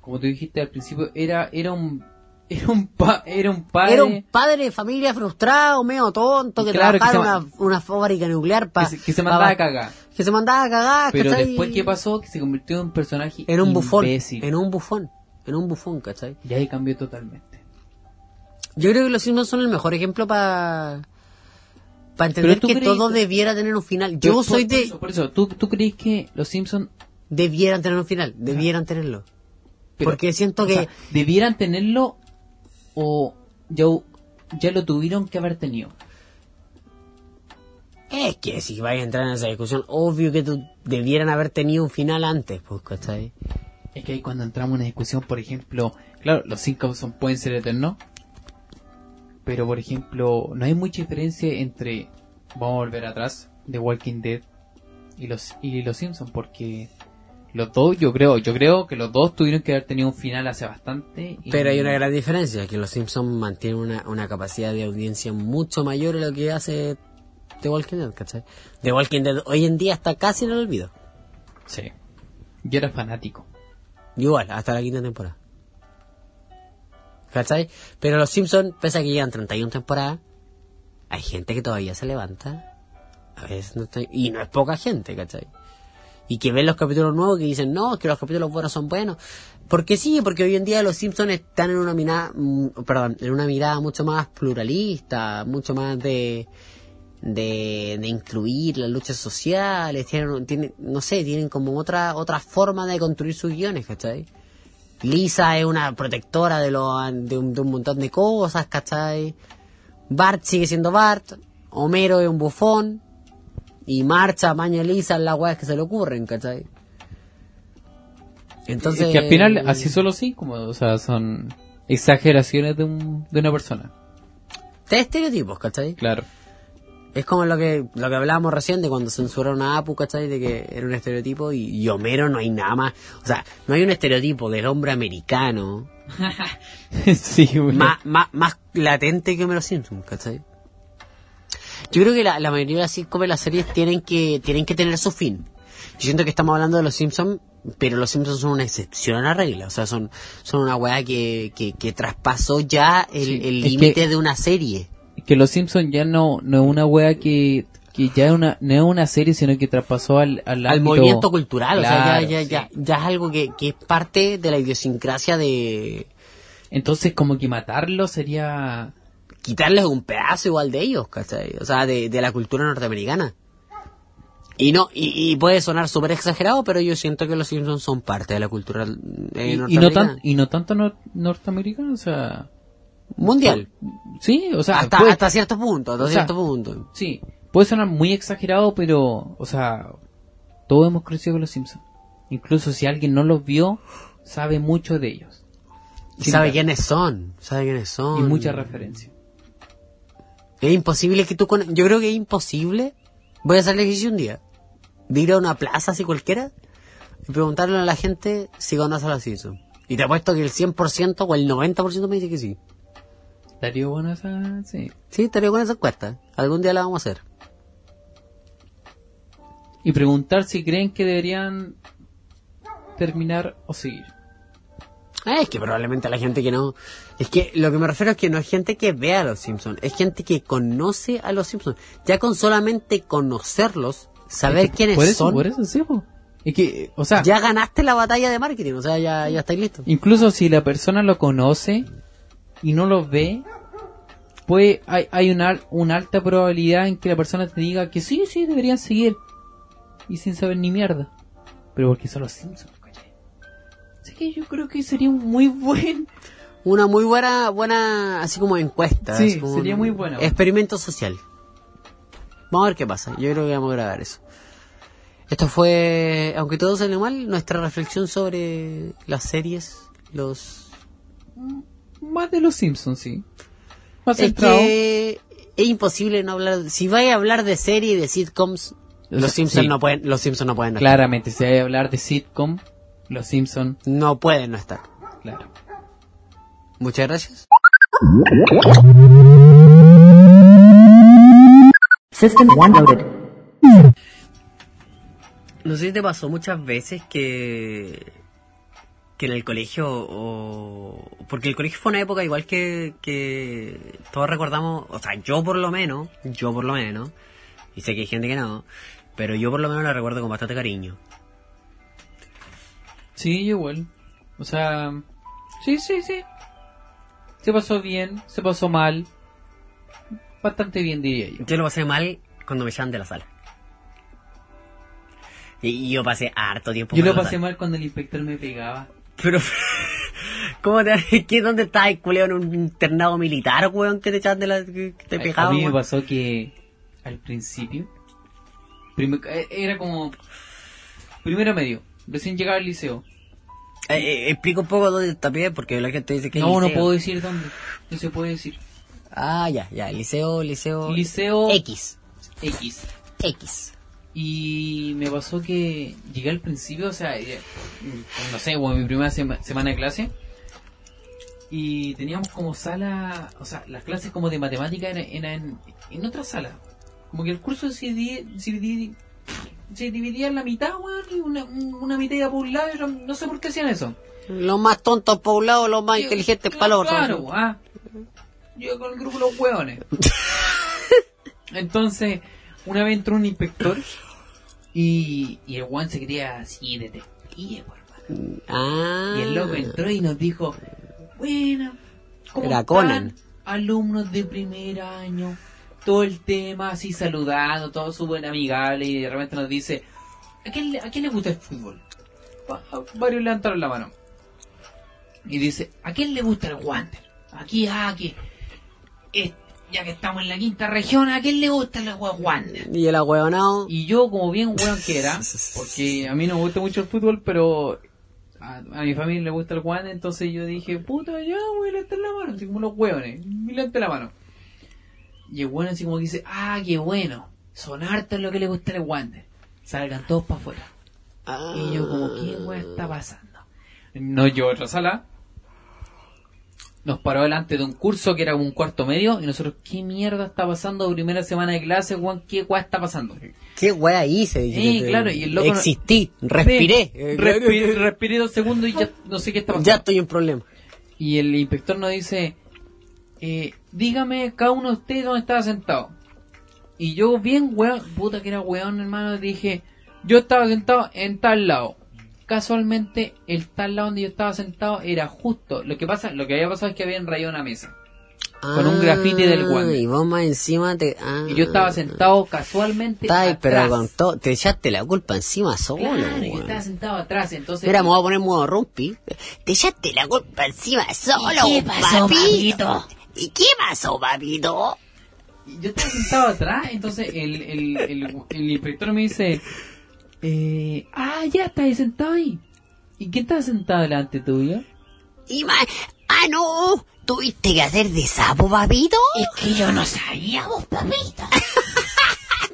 [SPEAKER 4] como tú dijiste al principio, era era un era un pa- era un padre
[SPEAKER 3] Era un padre de familia frustrado, medio tonto, que
[SPEAKER 4] Claro,
[SPEAKER 3] trabajaba en una, una fábrica nuclear
[SPEAKER 4] que
[SPEAKER 3] para...
[SPEAKER 4] se, que se mandaba a cagar.
[SPEAKER 3] Que se mandaba a cagar,
[SPEAKER 4] Pero
[SPEAKER 3] ¿cachai?
[SPEAKER 4] después, ¿qué pasó? Que se convirtió en un personaje
[SPEAKER 3] En un bufón, en un bufón, en un bufón, ¿cachai?
[SPEAKER 4] Y ahí cambió totalmente.
[SPEAKER 3] Yo creo que los Simpsons son el mejor ejemplo para... Para entender que
[SPEAKER 4] crees
[SPEAKER 3] todo debiera tener un final. Yo
[SPEAKER 4] por-
[SPEAKER 3] soy
[SPEAKER 4] por
[SPEAKER 3] de...
[SPEAKER 4] eso, por eso, ¿tú, ¿tú crees que los Simpsons
[SPEAKER 3] Debieran tener un final, debieran tenerlo.
[SPEAKER 4] Pero,
[SPEAKER 3] Porque siento
[SPEAKER 4] o
[SPEAKER 3] que...
[SPEAKER 4] sea, debieran tenerlo o ya, ya lo tuvieron que haber tenido?
[SPEAKER 3] Es que si vais a entrar en esa discusión, obvio que tú debieran haber tenido un final antes, pues, ¿cachai?
[SPEAKER 4] Es que ahí cuando entramos en una discusión, por ejemplo, claro, los cinco son, pueden ser eternos, pero por ejemplo, no hay mucha diferencia entre, vamos a volver atrás, The Walking Dead y los y los Simpsons, porque los dos, yo creo, yo creo que los dos tuvieron que haber tenido un final hace bastante. y-
[SPEAKER 3] Pero hay una gran diferencia, que los Simpsons mantienen una, una capacidad de audiencia mucho mayor a lo que hace The Walking Dead, ¿cachai? The Walking Dead hoy en día está casi en el olvido.
[SPEAKER 4] Sí. Yo era fanático.
[SPEAKER 3] Igual, hasta la quinta temporada. ¿Cachai? Pero los Simpsons, pese a que llevan 31 temporadas, hay gente que todavía se levanta. A veces no está- y no es poca gente, ¿cachai? Y que ven los capítulos nuevos que dicen, no, que los capítulos buenos son buenos. Porque sí, porque hoy en día los Simpsons están en una mirada, mm, perdón, en una mirada mucho más pluralista, mucho más de, de, de incluir las luchas sociales, tienen, tienen, no sé, tienen como otra, otra forma de construir sus guiones, ¿cachai? Lisa es una protectora de, lo, de, un, de un montón de cosas, ¿cachai? Bart sigue siendo Bart, Homero es un bufón, y marcha, maña Lisa en las weas que se le ocurren, ¿cachai? Entonces...
[SPEAKER 4] Es que al final, así solo sí, como, o sea, son exageraciones de, un, de una persona.
[SPEAKER 3] Tres estereotipos, ¿cachai?
[SPEAKER 4] Claro.
[SPEAKER 3] Es como lo que lo que hablábamos recién de cuando censuraron a Apu, ¿cachai? De que era un estereotipo y, y Homero no hay nada más. O sea, no hay un estereotipo del hombre americano
[SPEAKER 4] sí, güey.
[SPEAKER 3] más, más, más latente que Homero Simpson, ¿cachai? Yo creo que la, la mayoría de las sitcoms las series tienen que, tienen que tener su fin. Yo siento que estamos hablando de los Simpsons, pero los Simpsons son una excepción a la regla. O sea, son, son una weá que, que, que traspasó ya el límite de una serie.
[SPEAKER 4] Que los Simpsons ya no, no es una wea que, que ya es una, no es una serie, sino que traspasó al, al,
[SPEAKER 3] movimiento cultural, o sea, ya, ya,
[SPEAKER 4] sí.
[SPEAKER 3] ya, ya es algo que, que es parte de la idiosincrasia de
[SPEAKER 4] Entonces, como que matarlo sería.
[SPEAKER 3] quitarles un pedazo igual de ellos, ¿cachai? O sea, de, de la cultura norteamericana. Y no, y, y puede sonar súper exagerado, pero yo siento que los Simpsons son parte de la cultura eh,
[SPEAKER 4] y, y no
[SPEAKER 3] norteamericana.
[SPEAKER 4] tan, y no tanto nor- norteamericano, o sea.
[SPEAKER 3] Mundial.
[SPEAKER 4] Sí, o sea,
[SPEAKER 3] hasta,
[SPEAKER 4] puede-
[SPEAKER 3] hasta cierto punto, hasta
[SPEAKER 4] o sea,
[SPEAKER 3] cierto punto.
[SPEAKER 4] Sí, puede sonar muy exagerado, pero, o sea, todos hemos crecido con los Simpsons. Incluso si alguien no los vio, sabe mucho de ellos.
[SPEAKER 3] Y sabe quiénes son, sabe quiénes son.
[SPEAKER 4] Y muchas referencias.
[SPEAKER 3] Es imposible que tú con... Yo creo que es imposible Voy a hacer el ejercicio un día. De ir a una plaza así cualquiera y preguntarle a la gente si conoce a los Simpsons. Y te apuesto que el 100% o el 90% me dice que sí.
[SPEAKER 4] Estaría bueno esa... Sí.
[SPEAKER 3] Sí, estaría con esa encuesta. Algún día la vamos a hacer.
[SPEAKER 4] Y preguntar si creen que deberían terminar o seguir.
[SPEAKER 3] Ah, Es que probablemente la gente que no... Es que lo que me refiero es que no es gente que vea a los Simpsons, es gente que conoce a los Simpsons. Ya con solamente conocerlos, saber
[SPEAKER 4] Es que
[SPEAKER 3] quiénes
[SPEAKER 4] por eso,
[SPEAKER 3] son,
[SPEAKER 4] Por eso, sí, po. Es que, o sea,
[SPEAKER 3] ya ganaste la batalla de marketing, o sea, ya, ya estáis listos.
[SPEAKER 4] incluso si la persona lo conoce y no lo ve, pues hay, hay una, una alta probabilidad en que la persona te diga que sí, sí, deberían seguir. Y sin saber ni mierda. Pero porque son los Simpsons, ¿cachai? Así que yo creo que sería un muy buen...
[SPEAKER 3] Una muy buena, buena, así como encuesta.
[SPEAKER 4] Sí,
[SPEAKER 3] como
[SPEAKER 4] sería muy buena.
[SPEAKER 3] Experimento social. Vamos a ver qué pasa. Yo creo que vamos a grabar eso. Esto fue, aunque todo salió mal, nuestra reflexión sobre las series, los...
[SPEAKER 4] Más de los Simpsons, sí. Más
[SPEAKER 3] Es que es imposible no hablar... Si vais a hablar de series y de sitcoms, los Simpsons
[SPEAKER 4] Sí.
[SPEAKER 3] no pueden, los Simpsons no pueden no
[SPEAKER 4] Claramente, si hay que hablar de sitcom, los Simpsons.
[SPEAKER 3] No pueden no estar.
[SPEAKER 4] claro.
[SPEAKER 3] Muchas gracias.
[SPEAKER 5] System one loaded.
[SPEAKER 3] No sé si te pasó muchas veces que que en el colegio o porque el colegio fue una época igual que que todos recordamos, o sea, yo por lo menos, yo por lo menos, y sé que hay gente que no, pero yo por lo menos la recuerdo con bastante cariño.
[SPEAKER 4] Sí, igual. O sea, sí, sí, sí. Se pasó bien, se pasó mal. Bastante bien, diría yo.
[SPEAKER 3] Yo lo pasé mal cuando me echaban de la sala. Y, y yo pasé harto tiempo
[SPEAKER 4] Yo lo pasé mal cuando el inspector me pegaba.
[SPEAKER 3] Pero ¿Cómo te ¿qué, dónde estabas, culeo, en un internado militar, weón, que te echaban de la que te
[SPEAKER 4] A- a
[SPEAKER 3] pegaban?
[SPEAKER 4] mí me pasó que al principio eh, era como primero medio, recién llegaba al liceo.
[SPEAKER 3] Eh, eh, explica un poco dónde está pie, porque la gente dice que
[SPEAKER 4] No, no puedo decir dónde. No se puede decir.
[SPEAKER 3] Ah, ya, ya, liceo, liceo...
[SPEAKER 4] Liceo
[SPEAKER 3] X,
[SPEAKER 4] X.
[SPEAKER 3] X.
[SPEAKER 4] Y me pasó que llegué al principio, o sea, eh, no sé, bueno, mi primera sema- semana de clase. Y teníamos como sala, o sea, las clases como de matemática eran, eran en, en otra sala. Como que el curso se dividía, se dividía, se dividía en la mitad, weón, y una, una mitad iba por un lado, y otra- no sé por qué hacían eso.
[SPEAKER 3] Los más tontos para un lado, los más inteligentes para el otro.
[SPEAKER 4] Claro, ah. Yo con el grupo de los hueones. Entonces, una vez entró un inspector y, y el weón se quería así detective, por hermano.
[SPEAKER 3] Ah.
[SPEAKER 4] Y el loco entró y nos dijo, bueno, ¿cómo
[SPEAKER 3] Era
[SPEAKER 4] están,
[SPEAKER 3] Conan.
[SPEAKER 4] alumnos de primer año? Todo el tema así saludando, todo súper amigable y de repente nos dice, ¿a quién, le- a quién le gusta el fútbol? Va- Varios levantaron la mano. Y dice, ¿a quién le gusta el Wander? Aquí, ah, aquí. Es- ya que estamos en la quinta región, ¿a quién le gusta el Wander?
[SPEAKER 3] Y el ahueonado...
[SPEAKER 4] Y yo, como bien weón que era, porque a mí no me gusta mucho el fútbol, pero a, a mi familia le gusta el Wander, entonces yo dije, puta, ya voy a levantar la mano, así como los hueones, y levanté la mano. Y el weón así como que dice, ah, qué bueno, son hartos lo que le gusta el Wander. Salgan todos para afuera.
[SPEAKER 3] Ah.
[SPEAKER 4] Y yo como, ¿qué weón está pasando? No yo otra sala. Nos paró delante de un curso que era como un cuarto medio y nosotros, ¿qué mierda está pasando? Primera semana de clase, weón, ¿qué weón está pasando?
[SPEAKER 3] ¿Qué wea hice?
[SPEAKER 4] Sí, claro, y el loco no-
[SPEAKER 3] Existí, Eh,
[SPEAKER 4] respiré, respiré dos segundos y ya no sé qué está pasando.
[SPEAKER 3] Ya estoy en problema.
[SPEAKER 4] Y el inspector nos dice, eh, dígame cada uno de ustedes dónde estaba sentado. Y yo bien weón, puta que era weón hermano, dije, yo estaba sentado en tal lado. Casualmente, el tal lado donde yo estaba sentado era justo. Lo que pasa, lo que había pasado es que habían rayado una mesa. Con un grafiti del Wander.
[SPEAKER 3] Ah, Y vos más encima te... Ah.
[SPEAKER 4] Y yo estaba sentado casualmente
[SPEAKER 3] pero
[SPEAKER 4] atrás.
[SPEAKER 3] con todo... Te echaste la culpa encima solo,
[SPEAKER 4] Claro, yo estaba sentado atrás, entonces...
[SPEAKER 3] Mira, me voy a poner modo rumpi. Te echaste la culpa encima solo,
[SPEAKER 6] qué pasó, papito?
[SPEAKER 3] ¿Y qué pasó, papito?
[SPEAKER 4] Yo estaba sentado atrás, entonces el, el, el, el inspector me dice, eh, ah, ya estás sentado ahí. ¿Y quién estaba sentado delante tuyo?
[SPEAKER 3] Y ma... Ah, no. ¿Tuviste que hacer de sapo, papito?
[SPEAKER 6] Es que yo no sabía, vos, papito.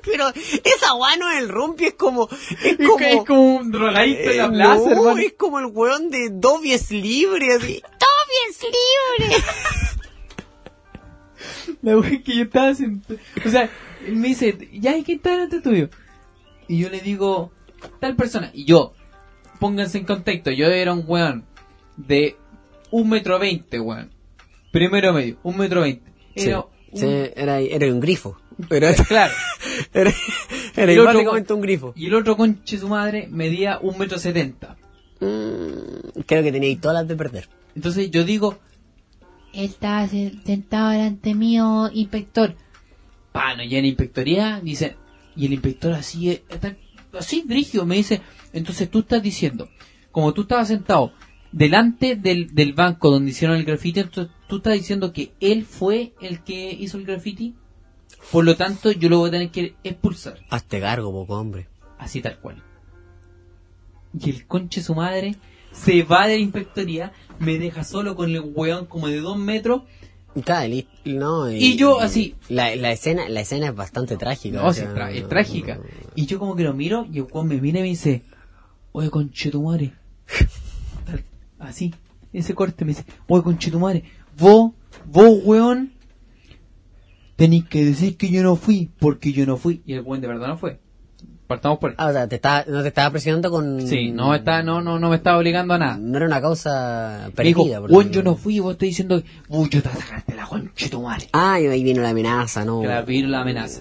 [SPEAKER 3] Pero esa weá no es el rumpi, es como. Es como.
[SPEAKER 4] que es como un drogadicto en la
[SPEAKER 3] eh,
[SPEAKER 4] plaza,
[SPEAKER 3] no,
[SPEAKER 4] hermano.
[SPEAKER 3] es como el weón de Dobby es libre, así. Dobby es libre.
[SPEAKER 4] La es que yo estaba sentado. O sea, él me dice, ya hay que estar delante tuyo. Y yo le digo, tal persona. Y yo, pónganse en contexto, yo era un weón de un metro veinte, weón. Primero medio, un metro veinte. Era
[SPEAKER 3] Sí,
[SPEAKER 4] un-
[SPEAKER 3] sí, era, era un grifo. Pero,
[SPEAKER 4] Claro.
[SPEAKER 3] era, era
[SPEAKER 4] El otro
[SPEAKER 3] un grifo.
[SPEAKER 4] Y el otro conche su madre medía un metro setenta.
[SPEAKER 3] Mm, creo que teníais todas las de perder.
[SPEAKER 4] Entonces yo digo,
[SPEAKER 6] Está se- sentado delante mío, inspector.
[SPEAKER 4] Pano, ya en la inspectoría, dice, y el inspector así, eh, está- así, brigio, me dice, entonces tú estás diciendo, como tú estabas sentado delante del, del banco donde hicieron el graffiti, entonces tú estás diciendo que él fue el que hizo el graffiti, por lo tanto yo lo voy a tener que expulsar,
[SPEAKER 3] Hazte cargo, poco hombre.
[SPEAKER 4] así tal cual. Y el conche su madre se va de la inspectoría, me deja solo con el weón como de dos metros,
[SPEAKER 3] Claro, no,
[SPEAKER 4] Y yo así.
[SPEAKER 3] La, la escena la escena es bastante trágica.
[SPEAKER 4] No,
[SPEAKER 3] o
[SPEAKER 4] sí,
[SPEAKER 3] sea,
[SPEAKER 4] es, tra- es
[SPEAKER 3] no-
[SPEAKER 4] trágica. Y yo como que lo miro y el weón me mira y me dice, oye conchetumare. Así, ese corte me dice, oye conchetumare, vos, vos weón, tenéis que decir que yo no fui, porque yo no fui. Y el weón de verdad no fue. Partamos por ahí.
[SPEAKER 3] Ah, o sea, te estaba, no te estaba presionando con...
[SPEAKER 4] Sí, no, está, no, no, no me estaba obligando a nada.
[SPEAKER 3] No era una causa
[SPEAKER 4] dijo,
[SPEAKER 3] perdida.
[SPEAKER 4] weón, yo no fui, vos estás diciendo, uy, yo te sacaste la conchetumare.
[SPEAKER 3] Ah, y ahí vino la amenaza, ¿no?
[SPEAKER 4] La vino la amenaza.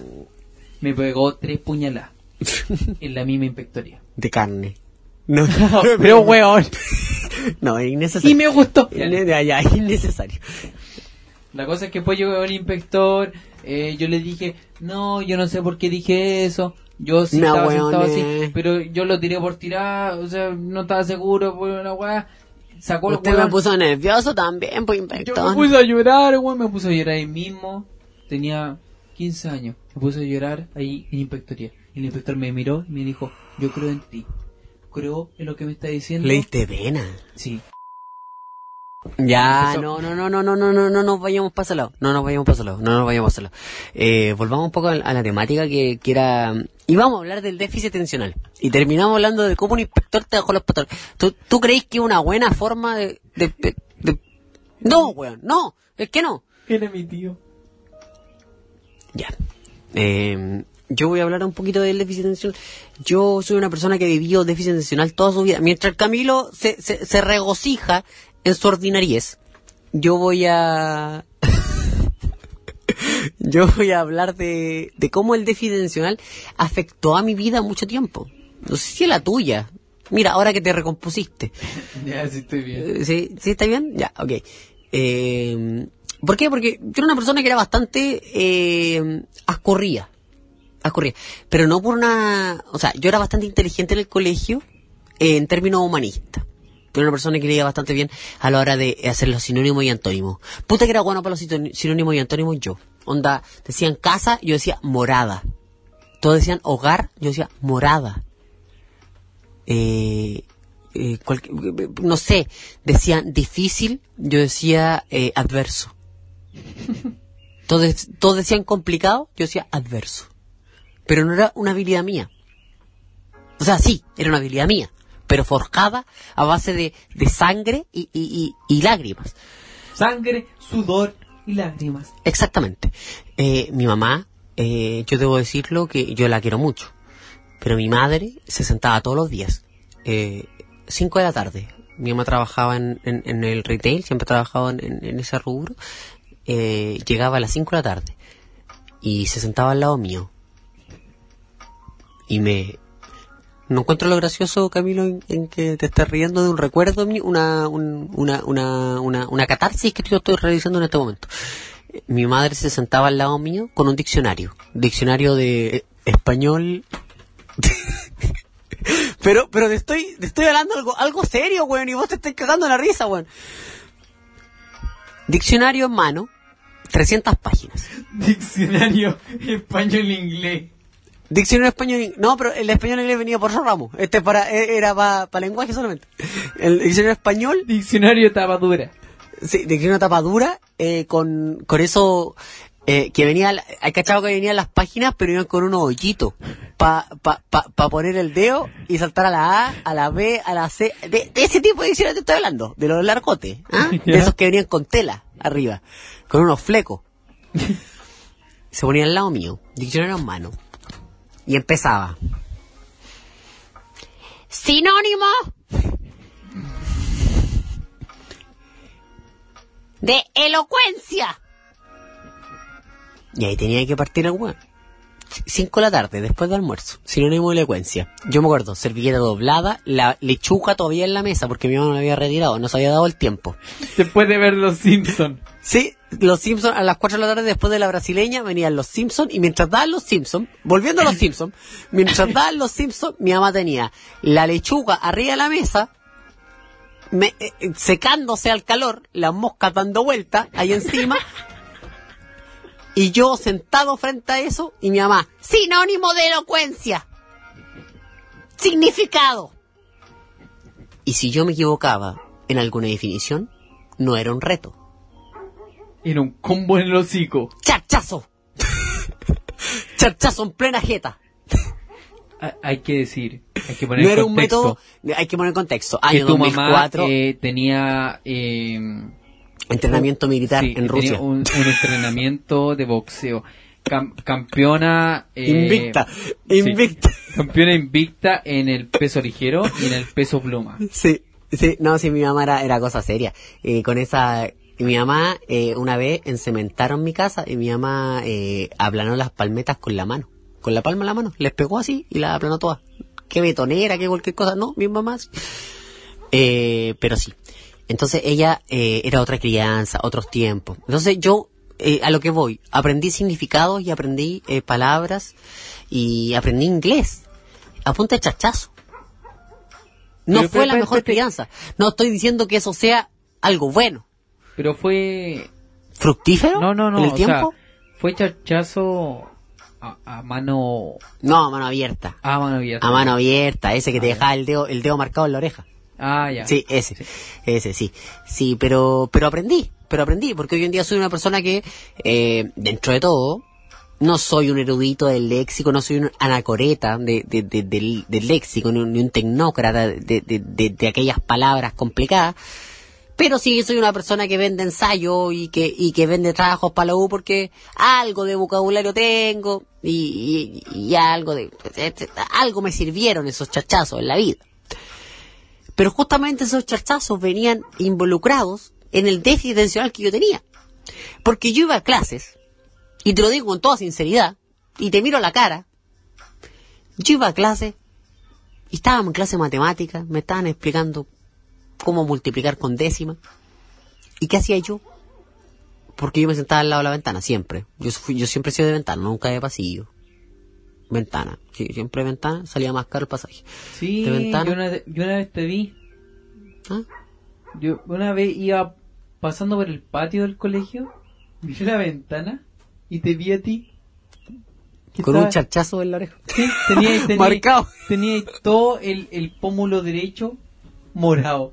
[SPEAKER 4] Me pegó tres puñaladas en la misma inspectoría.
[SPEAKER 3] De carne. No,
[SPEAKER 4] Pero weón.
[SPEAKER 3] no, es innecesario.
[SPEAKER 4] Y me gustó.
[SPEAKER 3] Ya, ya, es innecesario.
[SPEAKER 4] La cosa es que después llegó el inspector, eh, yo le dije, no, yo no sé por qué dije eso, yo sí
[SPEAKER 3] No,
[SPEAKER 4] estaba sentado así, pero yo lo tiré por tirar, o sea, no estaba seguro por una weá, sacó el
[SPEAKER 3] Usted me
[SPEAKER 4] weón.
[SPEAKER 3] puso nervioso también, pues,
[SPEAKER 4] Yo me puse a llorar, weón, me puse a llorar ahí mismo, tenía 15 años, me puse a llorar ahí en inspectoría. Y el inspector me miró y me dijo, yo creo en ti, creo en lo que me está diciendo.
[SPEAKER 3] Le diste pena.
[SPEAKER 4] Sí.
[SPEAKER 3] Ya, no, no, no, no, no, no, no, no nos vayamos para ese lado. No nos vayamos para ese lado. No nos vayamos para ese lado. Eh, volvamos un poco a, la temática que, que era... Íbamos a hablar del déficit atencional. Y terminamos hablando de cómo un inspector te dejó los pantalones. ¿Tú, ¿Tú crees que es una buena forma de, de, de- de- No, weón, no. Es que no.
[SPEAKER 4] Era mi tío.
[SPEAKER 3] Ya. Eh, yo voy a hablar un poquito del déficit atencional. Yo soy una persona que vivió déficit atencional toda su vida. Mientras Camilo se, se, se regocija en su ordinariez, yo voy a... yo voy a hablar de, de cómo el déficit atencional afectó a mi vida mucho tiempo. No sé si la tuya. Mira, ahora que te recompusiste.
[SPEAKER 4] Ya, sí estoy bien.
[SPEAKER 3] Eh, ¿Sí, ¿Sí está bien? Ya, ok. Eh, ¿Por qué? Porque yo era una persona que era bastante eh, ascorría. Ascorría. Pero no por una... O sea, yo era bastante inteligente en el colegio eh, en términos humanistas. Pero una persona que leía bastante bien a la hora de hacer los sinónimos y antónimos. Puta que era bueno para los sinó- sinónimos y antónimos yo. Onda, decían casa, yo decía morada. Todos decían hogar, yo decía morada. Eh, eh, cualque- no sé, decían difícil, yo decía eh, adverso. Todos, todos decían complicado, yo decía adverso. Pero no era una habilidad mía. O sea, sí, era una habilidad mía, pero forjada a base de, de sangre y, y- y- y lágrimas.
[SPEAKER 4] Sangre, sudor y lágrimas.
[SPEAKER 3] Exactamente. Eh, mi mamá, eh, yo debo decirlo que yo la quiero mucho, pero mi madre se sentaba todos los días, eh, 5 de la tarde. Mi mamá trabajaba en, en- en el retail, siempre trabajaba en, en- ese rubro. Eh, llegaba a las 5 de la tarde y se sentaba al lado mío. Y me... No encuentro lo gracioso, Camilo, en, que te estés riendo de un recuerdo una, un- una, una, una, una catarsis que yo estoy realizando en este momento mi madre se sentaba al lado mío con un diccionario. Diccionario de español. pero, pero te estoy, te estoy hablando algo, algo serio, weón, y vos te estás cagando la risa, weón. Diccionario en mano, 300 páginas.
[SPEAKER 4] Diccionario español-inglés.
[SPEAKER 3] Diccionario español, no, pero el español inglés venía por ramo. Este para, era para lenguaje solamente. El diccionario español
[SPEAKER 4] Diccionario tapadura.
[SPEAKER 3] Sí, de que una tapa dura, eh, con, con eso, eh, que venía, hay cachado que venían las páginas, pero iban con unos hoyitos para pa, pa, pa poner el dedo y saltar a la A, a la B, a la C. De, de ese tipo de diccionario te estoy hablando, de los largotes, ¿ah? de esos que venían con tela arriba, con unos flecos. Se ponía al lado mío, diccionario en mano, y empezaba. Sinónimo de elocuencia. Y ahí tenía que partir el weón. Cinco de la tarde, después del almuerzo. Sinónimo de elocuencia. Yo me acuerdo, servilleta doblada, la lechuga todavía en la mesa porque mi mamá la había retirado, no se había dado el tiempo.
[SPEAKER 4] Después de ver Los Simpsons.
[SPEAKER 3] Sí, los Simpsons a las 4 de la tarde después de la brasileña venían los Simpsons y mientras daban los Simpsons, volviendo a los Simpsons, mientras daban los Simpsons, mi mamá tenía la lechuga arriba de la mesa, me- eh, secándose al calor, las moscas dando vueltas ahí encima, y yo sentado frente a eso y mi mamá, sinónimo de elocuencia, significado. Y si yo me equivocaba en alguna definición, no era un reto.
[SPEAKER 4] Era un combo en el hocico.
[SPEAKER 3] ¡Charchazo! ¡Charchazo en plena jeta!
[SPEAKER 4] Ha- Hay que decir, hay que poner
[SPEAKER 3] No era un
[SPEAKER 4] contexto
[SPEAKER 3] método, hay que poner contexto.
[SPEAKER 4] que
[SPEAKER 3] Año
[SPEAKER 4] tu
[SPEAKER 3] 2004,
[SPEAKER 4] mamá eh, tenía eh,
[SPEAKER 3] entrenamiento militar
[SPEAKER 4] sí,
[SPEAKER 3] en
[SPEAKER 4] tenía
[SPEAKER 3] Rusia.
[SPEAKER 4] un, un entrenamiento de boxeo. Cam- campeona eh,
[SPEAKER 3] Invicta,
[SPEAKER 4] sí,
[SPEAKER 3] invicta.
[SPEAKER 4] campeona invicta en el peso ligero y en el peso pluma.
[SPEAKER 3] Sí, sí, no, sí, mi mamá era, era cosa seria. Eh, con esa, y mi mamá, eh, una vez encementaron mi casa y mi mamá eh, aplanó las palmetas con la mano. Con la palma de la mano. Les pegó así y las aplanó todas. Qué betonera, qué cualquier cosa. No, mi mamá sí. Eh, pero sí. Entonces ella eh, era otra crianza, otros tiempos. Entonces yo, eh, a lo que voy, aprendí significados y aprendí eh, palabras y aprendí inglés. A punta de chachazo. No
[SPEAKER 4] Pero,
[SPEAKER 3] fue
[SPEAKER 4] pero,
[SPEAKER 3] la
[SPEAKER 4] pero,
[SPEAKER 3] mejor crianza. No estoy diciendo que eso sea algo bueno.
[SPEAKER 4] Pero fue
[SPEAKER 3] ¿Fructífero?
[SPEAKER 4] no, no, no,
[SPEAKER 3] ¿En el tiempo?
[SPEAKER 4] sea, fue chachazo a, a mano
[SPEAKER 3] No, a mano abierta.
[SPEAKER 4] a mano abierta.
[SPEAKER 3] A mano abierta, ese que te
[SPEAKER 4] Ah,
[SPEAKER 3] dejaba el dedo, el dedo marcado en la oreja.
[SPEAKER 4] Ah, ya.
[SPEAKER 3] Sí, ese, ese sí. Sí, pero, pero aprendí, pero aprendí, porque hoy en día soy una persona que, eh, dentro de todo, no soy un erudito del léxico, no soy un anacoreta de, de- de- del, del léxico, ni un, ni un tecnócrata de aquellas palabras complicadas, pero sí soy una persona que vende ensayo y que, y que vende trabajos para la U porque algo de vocabulario tengo y, y- y algo de, algo me sirvieron esos chachazos en la vida. Pero justamente esos charchazos venían involucrados en el déficit atencional que yo tenía. Porque yo iba a clases, y te lo digo con toda sinceridad, y te miro a la cara, yo iba a clase, y estábamos en clase de matemáticas, me estaban explicando cómo multiplicar con décimas. ¿Y qué hacía yo? Porque yo me sentaba al lado de la ventana, siempre. Yo, fui- yo siempre he sido de ventana, nunca de pasillo. Ventana, sí, siempre ventana, salía más caro el pasaje.
[SPEAKER 4] Sí,
[SPEAKER 3] de ventana.
[SPEAKER 4] yo una, yo una vez te vi.
[SPEAKER 3] ¿Ah?
[SPEAKER 4] Yo una vez iba pasando por el patio del colegio, vi la ventana y te vi a ti.
[SPEAKER 3] Con un charchazo en la oreja.
[SPEAKER 4] Sí, tenía, tenía,
[SPEAKER 3] Marcado.
[SPEAKER 4] tenía todo el, el pómulo derecho morado.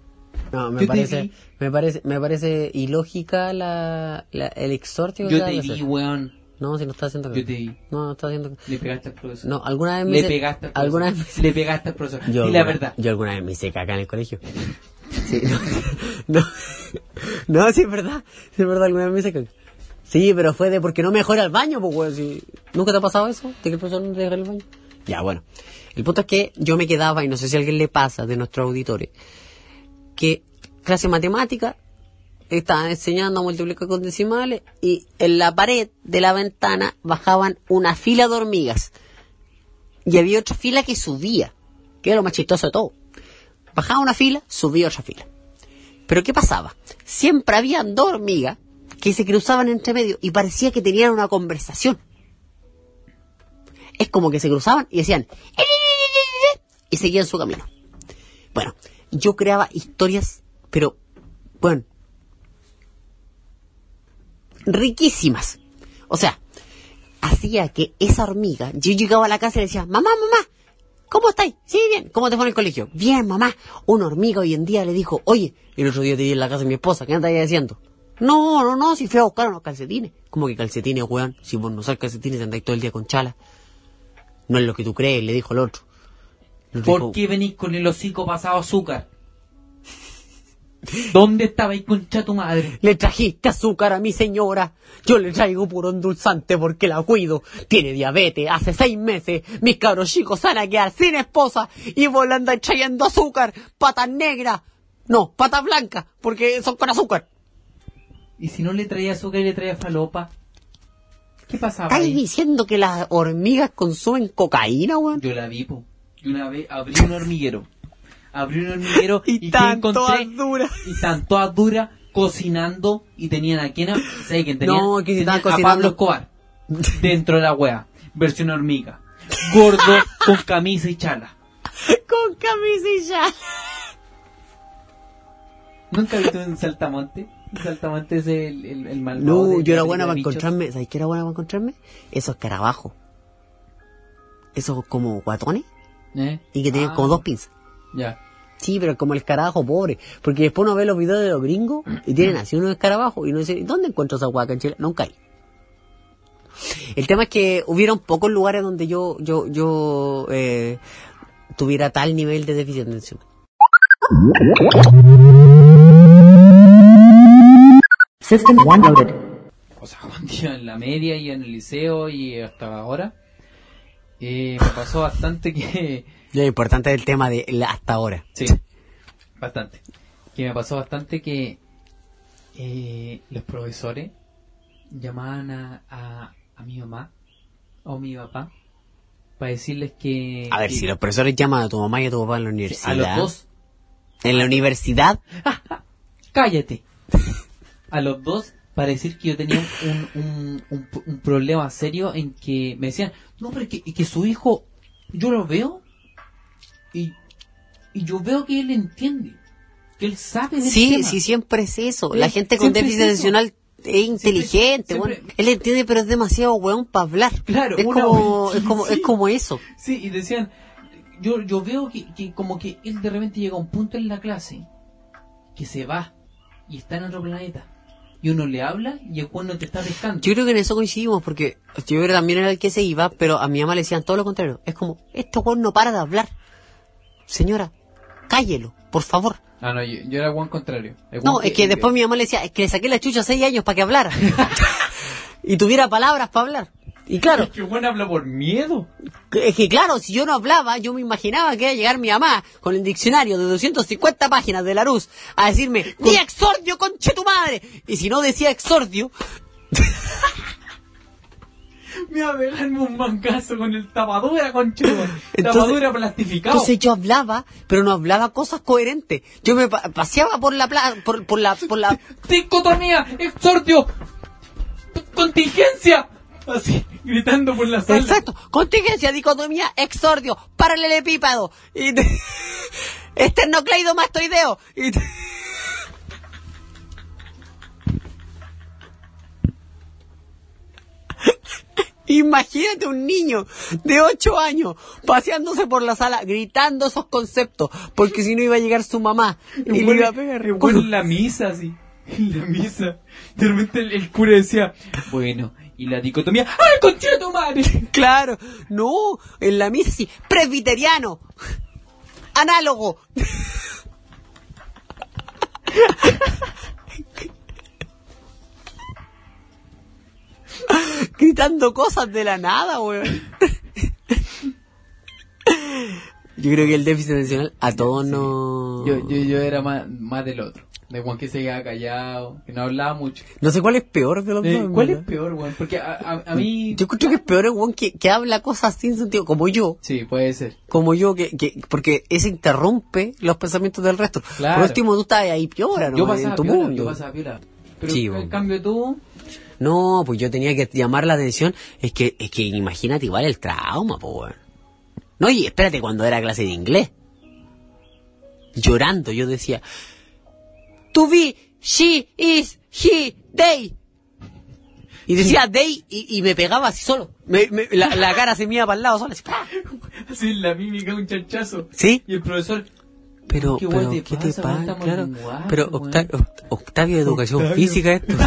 [SPEAKER 3] No, me parece, me parece, me parece ilógica la, la- el exhortio que
[SPEAKER 4] Yo te
[SPEAKER 3] hacer.
[SPEAKER 4] weón.
[SPEAKER 3] No, si no está haciendo
[SPEAKER 4] Yo te vi.
[SPEAKER 3] No, no está haciendo
[SPEAKER 4] Le pegaste al profesor.
[SPEAKER 3] No, alguna vez me
[SPEAKER 4] Le
[SPEAKER 3] hice-
[SPEAKER 4] pegaste al profesor.
[SPEAKER 3] alguna vez me-
[SPEAKER 4] Le pegaste al profesor.
[SPEAKER 3] yo
[SPEAKER 4] Di la
[SPEAKER 3] alguna-
[SPEAKER 4] verdad.
[SPEAKER 3] Yo alguna vez me hice caca en el colegio. Sí, no, no, no, sí es verdad, sí es verdad, alguna vez me hice caca. Sí, pero fue de porque no me dejó ir al baño, pues, weón, si- ¿Nunca te ha pasado eso? ¿De que el profesor no te deja ir al baño? Ya, bueno. El punto es que yo me quedaba, y no sé si a alguien le pasa de nuestros auditores, que clase matemática, estaban enseñando a multiplicar con decimales y en la pared de la ventana bajaban una fila de hormigas. Y había otra fila que subía, que era lo más chistoso de todo. Bajaba una fila, subía otra fila. Pero ¿qué pasaba? Siempre habían dos hormigas que se cruzaban entre medio y parecía que tenían una conversación. Es como que se cruzaban y decían y seguían su camino. Bueno, yo creaba historias, pero bueno, riquísimas. O sea, hacía que esa hormiga, yo llegaba a la casa y le decía, mamá, mamá, ¿cómo estáis? Sí, bien. ¿Cómo te fue en el colegio? Bien, mamá. Una hormiga hoy en día le dijo, oye, el otro día te vi en la casa de mi esposa, ¿qué andas haciendo? No, no, no, si fui a buscar unos calcetines. ¿Cómo que calcetines, weón? Si vos no sabes calcetines andáis todo el día con chala. No es lo que tú crees, le dijo el otro.
[SPEAKER 4] ¿Por qué venís con el hocico pasado azúcar? ¿Dónde estabais concha tu madre?
[SPEAKER 3] Le trajiste azúcar a mi señora. Yo le traigo puro endulzante porque la cuido. Tiene diabetes hace seis meses. Mis cabros chicos van a quedar sin esposa. Y vos le andáis trayendo azúcar. Patas negras. No, patas blancas. Porque son con azúcar.
[SPEAKER 4] ¿Y si no le traía azúcar y le traía falopa? ¿Qué pasaba
[SPEAKER 3] ¿Estáis
[SPEAKER 4] ahí?
[SPEAKER 3] diciendo que las hormigas consumen cocaína, weón?
[SPEAKER 4] Yo la vi, po. Y una vez abrí un hormiguero. Abrí un hormiguero y,
[SPEAKER 3] Y
[SPEAKER 4] ¿qué
[SPEAKER 3] tan
[SPEAKER 4] encontré?
[SPEAKER 3] todas duras.
[SPEAKER 4] Y están todas duras cocinando y tenían a quién, ¿sabes quién?
[SPEAKER 3] No, que
[SPEAKER 4] Tenían
[SPEAKER 3] estaban
[SPEAKER 4] a
[SPEAKER 3] cocinando-
[SPEAKER 4] Pablo Escobar dentro de la wea, versión hormiga, gordo con camisa y chala.
[SPEAKER 3] Con camisilla.
[SPEAKER 4] ¿Nunca viste un saltamonte? Un saltamonte es el, el, el malvado
[SPEAKER 3] No,
[SPEAKER 4] de-
[SPEAKER 3] yo era buena para
[SPEAKER 4] Bichos.
[SPEAKER 3] encontrarme. ¿Sabes qué era buena para encontrarme? Esos escarabajos. Esos como guatones.
[SPEAKER 4] ¿Eh?
[SPEAKER 3] Y que tenían
[SPEAKER 4] Ah,
[SPEAKER 3] como dos pinzas.
[SPEAKER 4] Ya.
[SPEAKER 3] Sí, pero como el escarabajo pobre. Porque después uno ve los videos de los gringos y tienen así unos escarabajos y uno dice, ¿dónde encuentro esa hueá en Chile? Nunca hay. El tema es que hubieron pocos lugares donde yo, yo, yo eh, tuviera tal nivel de déficit de atención.
[SPEAKER 5] System one loaded.
[SPEAKER 4] O sea, cuando iba en la media y en el liceo y hasta ahora, eh, me pasó bastante que...
[SPEAKER 3] Lo importante es el tema de la- hasta ahora.
[SPEAKER 4] Sí, bastante. Que me pasó bastante que eh, los profesores llamaban a, a, a mi mamá o mi papá para decirles que...
[SPEAKER 3] A ver,
[SPEAKER 4] que-
[SPEAKER 3] si los profesores llaman a tu mamá y a tu papá en la
[SPEAKER 4] a
[SPEAKER 3] universidad.
[SPEAKER 4] los dos,
[SPEAKER 3] En la universidad.
[SPEAKER 4] cállate. A los dos para decir que yo tenía un, un, un, un problema serio en que me decían, no, pero es que, es que su hijo, yo lo veo y, y yo veo que él entiende, que él sabe del
[SPEAKER 3] Sí,
[SPEAKER 4] tema.
[SPEAKER 3] sí, siempre es eso. La gente con déficit
[SPEAKER 4] es
[SPEAKER 3] atencional es inteligente,
[SPEAKER 4] siempre-
[SPEAKER 3] weón. Él entiende, pero es demasiado weón para hablar.
[SPEAKER 4] Claro,
[SPEAKER 3] es como, es como,
[SPEAKER 4] sí.
[SPEAKER 3] es como eso.
[SPEAKER 4] Sí, y decían, yo, yo veo que, que como que él de repente llega a un punto en la clase que se va y está en otro planeta. Y uno le habla y el juez no te está pescando.
[SPEAKER 3] Yo creo que en eso coincidimos porque yo creo que también era el que se iba, pero a mi mamá le decían todo lo contrario. Es como, este weón no para de hablar. Señora, cállelo, por favor.
[SPEAKER 4] Ah, no, yo, yo era Juan contrario. El
[SPEAKER 3] No,
[SPEAKER 4] Juan
[SPEAKER 3] es que después mi mamá le decía, es que le saqué la chucha seis años para que hablara. y tuviera palabras para hablar. Y claro,
[SPEAKER 4] Que Juan habla por miedo.
[SPEAKER 3] Es que claro, si yo no hablaba, yo me imaginaba que iba a llegar mi mamá con el diccionario de 250 páginas de Larus a decirme, ¡Di exordio, conche tu madre! Y si no decía exordio,
[SPEAKER 4] Me va a pegarme un mangazo con el tapadura.
[SPEAKER 3] Entonces-
[SPEAKER 4] tapadura plastificado.
[SPEAKER 3] entonces yo hablaba, pero no hablaba cosas coherentes. Yo me pa- paseaba por la pla- por, por la, por la,
[SPEAKER 4] Dicotomía, exordio, contingencia. Así, gritando por la sala.
[SPEAKER 3] exacto, contingencia, dicotomía, exordio, paralelepípado, y te- esternocleidomastoideo, y te- Imagínate un niño de 8 años paseándose por la sala gritando esos conceptos, porque si no iba a llegar su mamá y le iba a pegar.
[SPEAKER 4] en la misa, así. En la misa. De repente el, el cura decía, bueno, y la dicotomía, ¡ay, conchito tu madre!
[SPEAKER 3] Claro, no, en la misa sí, presbiteriano, análogo. Gritando cosas de la nada, weón. Yo creo que el déficit atencional a todos nos...
[SPEAKER 4] Yo, yo, yo era más, más del otro. De Juan que se quedaba callado, que no hablaba mucho.
[SPEAKER 3] No sé cuál es peor de los
[SPEAKER 4] Eh,
[SPEAKER 3] dos.
[SPEAKER 4] ¿Cuál es peor, Juan? Porque a, a, a mí...
[SPEAKER 3] Yo creo que es peor el weón que, que habla cosas sin sentido, como yo.
[SPEAKER 4] Sí, puede ser.
[SPEAKER 3] como yo, que, que porque ese interrumpe los pensamientos del resto.
[SPEAKER 4] Claro.
[SPEAKER 3] Por último, tú estás ahí piola, ¿no?
[SPEAKER 4] yo
[SPEAKER 3] en
[SPEAKER 4] pasaba
[SPEAKER 3] tu
[SPEAKER 4] piola,
[SPEAKER 3] mundo.
[SPEAKER 4] yo pasaba piola. Pero
[SPEAKER 3] Sí,
[SPEAKER 4] en cambio tú...
[SPEAKER 3] No, pues yo tenía que llamar la atención. Es que, es que imagínate igual el trauma, pues. No, y espérate, cuando era clase de inglés. Llorando, yo decía, To be, she, is, he, they. Y decía they y, y me pegaba así solo. Me- me- la, la cara se me iba para el lado sola. Así, ¡pah!
[SPEAKER 4] Así en la mímica, un chanchazo.
[SPEAKER 3] ¿Sí?
[SPEAKER 4] Y el profesor...
[SPEAKER 3] Pero,
[SPEAKER 4] ¿Qué
[SPEAKER 3] pero,
[SPEAKER 4] te
[SPEAKER 3] ¿qué te
[SPEAKER 4] pasa, weón?
[SPEAKER 3] pasa? Claro. Pero. Octa- Octavio de Educación Física esto.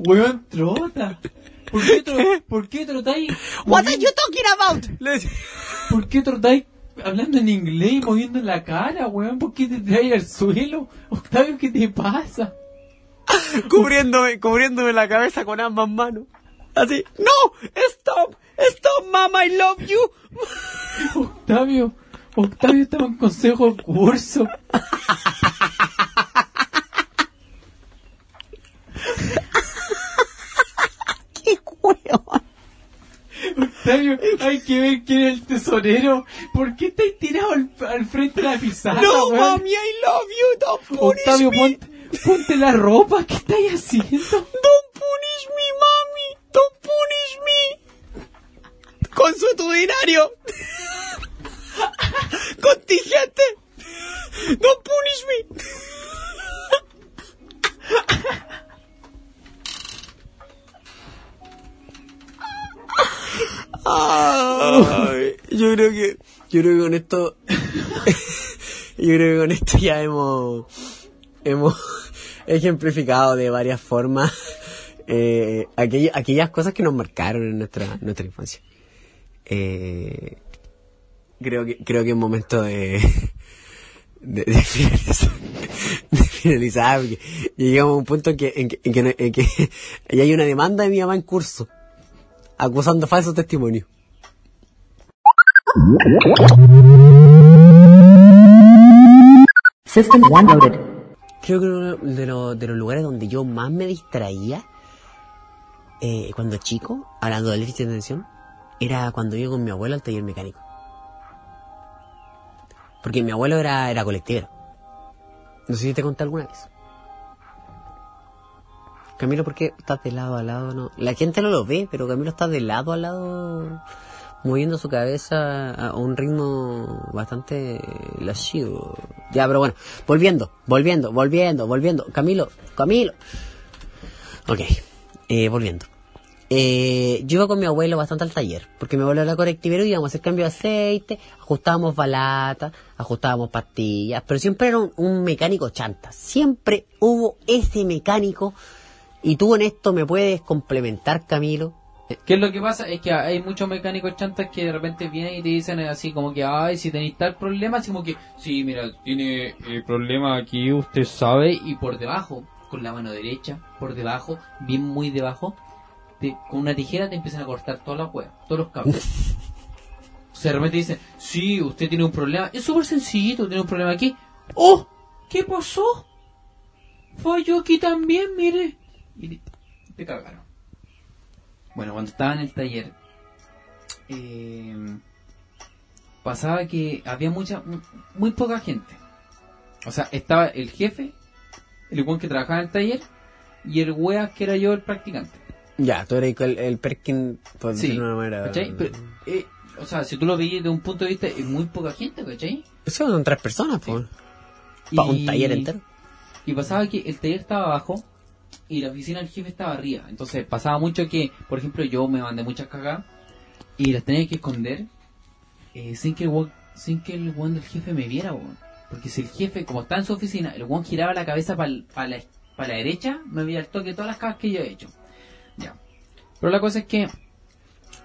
[SPEAKER 4] Weón, trota. ¿Por qué, tro- ¿por qué trotáis?
[SPEAKER 3] What are you talking about? Le decía.
[SPEAKER 4] ¿Por qué trotáis hablando en inglés y moviendo la cara, weón? ¿Por qué te traes al suelo? Octavio, ¿qué te pasa?
[SPEAKER 3] cubriéndome, cubriéndome la cabeza con ambas manos. Así, no, stop, stop, mama, I love you.
[SPEAKER 4] Octavio, Octavio estaba en consejo de curso.
[SPEAKER 3] Qué hueón.
[SPEAKER 4] Octavio, hay que ver quién es el tesorero. ¿Por qué estáis tirado al, al frente de la pizarra,
[SPEAKER 3] No,
[SPEAKER 4] weón?
[SPEAKER 3] mami, I love you, don't punish
[SPEAKER 4] Octavio,
[SPEAKER 3] me.
[SPEAKER 4] ponte, ponte la ropa. ¿Qué estáis haciendo?
[SPEAKER 3] Don't punish me, mami, don't punish me. Consuetudinario. Contingente. Don't punish me. Yo creo que yo creo que con esto yo creo que con esto ya hemos hemos ejemplificado de varias formas eh, aquella- aquellas cosas que nos marcaron en nuestra nuestra infancia. Eh, creo que creo que es momento de de, finalizar, de finalizar, porque llegamos a un punto en que, en que, en que, en que hay una demanda de mi mamá en curso acusando falsos testimonios
[SPEAKER 5] System one loaded.
[SPEAKER 3] Creo que uno de, los- de los lugares donde yo más me distraía eh, cuando chico, hablando del déficit de atención, era cuando iba con mi abuelo al taller mecánico. Porque mi abuelo era, era colectivero. No sé si te conté alguna vez. Camilo, ¿por qué estás de lado a lado? No? La gente no lo ve, pero Camilo está de lado a lado, moviendo su cabeza a un ritmo bastante lascivo. Ya, pero bueno, volviendo, volviendo, volviendo, volviendo. Camilo, Camilo. Ok, eh, volviendo. Eh, yo iba con mi abuelo bastante al taller, porque mi abuelo era colectivero y íbamos a hacer cambio de aceite, ajustábamos balata, ajustábamos pastillas, pero siempre era un, un mecánico chanta. Siempre hubo ese mecánico y tú en esto me puedes complementar, Camilo.
[SPEAKER 4] ¿Qué es lo que pasa? Es que hay muchos mecánicos chantas que de repente vienen y te dicen así como que, ay, si tenéis tal problema, así como que, sí, mira, tiene eh, problema aquí, usted sabe, y por debajo, con la mano derecha, por debajo, bien muy debajo, te- con una tijera te empiezan a cortar toda la hueá, todos los cables. o sea, de repente dicen, sí, usted tiene un problema, es súper sencillito, tiene un problema aquí. ¡Oh! ¿Qué pasó? Falló aquí también, mire. Y te cagaron. Bueno, cuando estaba en el taller, eh, pasaba que había mucha, mu- muy poca gente. O sea, estaba el jefe, el weón que trabajaba en el taller, y el weas que era yo el practicante.
[SPEAKER 3] Ya, tú eres el, el Perkin, por
[SPEAKER 4] Sí,
[SPEAKER 3] decirlo de una manera.
[SPEAKER 4] ¿cachai? Pero, eh, o sea, si tú lo veías de un punto de vista, es muy poca gente, ¿cachai?
[SPEAKER 3] Eso son tres personas, pues. Para un taller entero.
[SPEAKER 4] Y pasaba que el taller estaba abajo y la oficina del jefe estaba arriba. Entonces pasaba mucho que, por ejemplo, yo me mandé muchas cagas y las tenía que esconder eh, sin que el weón- sin que el del jefe me viera. Porque si el jefe, como está en su oficina, el weón giraba la cabeza para la, pa la derecha, me veía el toque todas las cagas que yo he hecho. Ya. Pero la cosa es que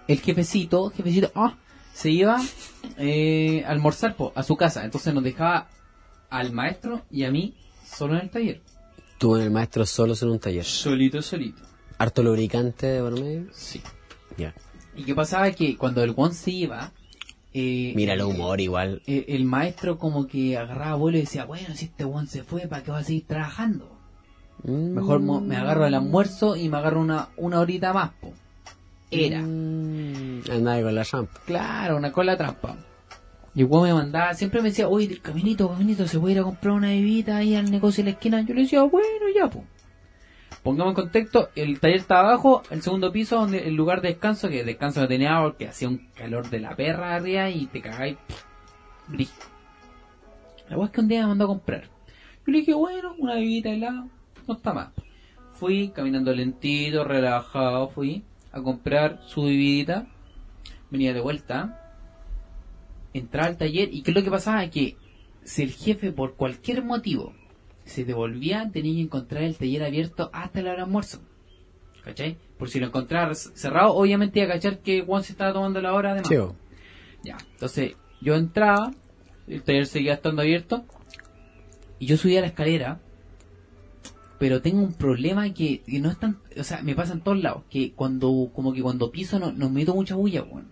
[SPEAKER 4] el jefecito, jefecito, ah, se iba eh, a almorzar po, a su casa. Entonces nos dejaba al maestro y a mí solo en el taller.
[SPEAKER 3] Tú en el maestro solo en un taller.
[SPEAKER 4] Solito, solito.
[SPEAKER 3] Harto lubricante de por medio.
[SPEAKER 4] Sí.
[SPEAKER 3] Ya.
[SPEAKER 4] Y qué pasaba que cuando el one se iba, eh,
[SPEAKER 3] Mira el humor igual.
[SPEAKER 4] eh, el maestro como que agarraba vuelo y decía, bueno, si este one se fue, ¿para qué va a seguir trabajando?
[SPEAKER 3] Mm.
[SPEAKER 4] Mejor mo- me agarro el almuerzo y me agarro una, una horita más, po. Era.
[SPEAKER 3] Mm, Andaba con la champ.
[SPEAKER 4] Claro, una cola trampa. Y el me mandaba, siempre me decía, oye, caminito, caminito, ¿se puede ir a comprar una bebida ahí al negocio de la esquina? Yo le decía, bueno, ya, pues. Pongamos en contexto, el taller estaba abajo, el segundo piso, donde el lugar de descanso, que descanso no tenía porque hacía un calor de la perra arriba y te cagáis. brígido. La weá es que un día me mandó a comprar. Yo le dije, bueno, una bebida helada, no está mal. Fui caminando lentito, relajado, fui a comprar su bebidita. Venía de vuelta entraba al taller y qué es lo que pasaba que si el jefe por cualquier motivo se devolvía tenía que encontrar el taller abierto hasta la hora de almuerzo ¿cachai? por si lo encontraba cerrado obviamente iba a cachar que Juan se estaba tomando la hora de más
[SPEAKER 3] Sí, bo.
[SPEAKER 4] ya entonces yo entraba el taller seguía estando abierto y yo subía la escalera pero tengo un problema que, que no es tan, o sea, me pasa en todos lados, que cuando, como que cuando piso no, no meto mucha bulla, weón.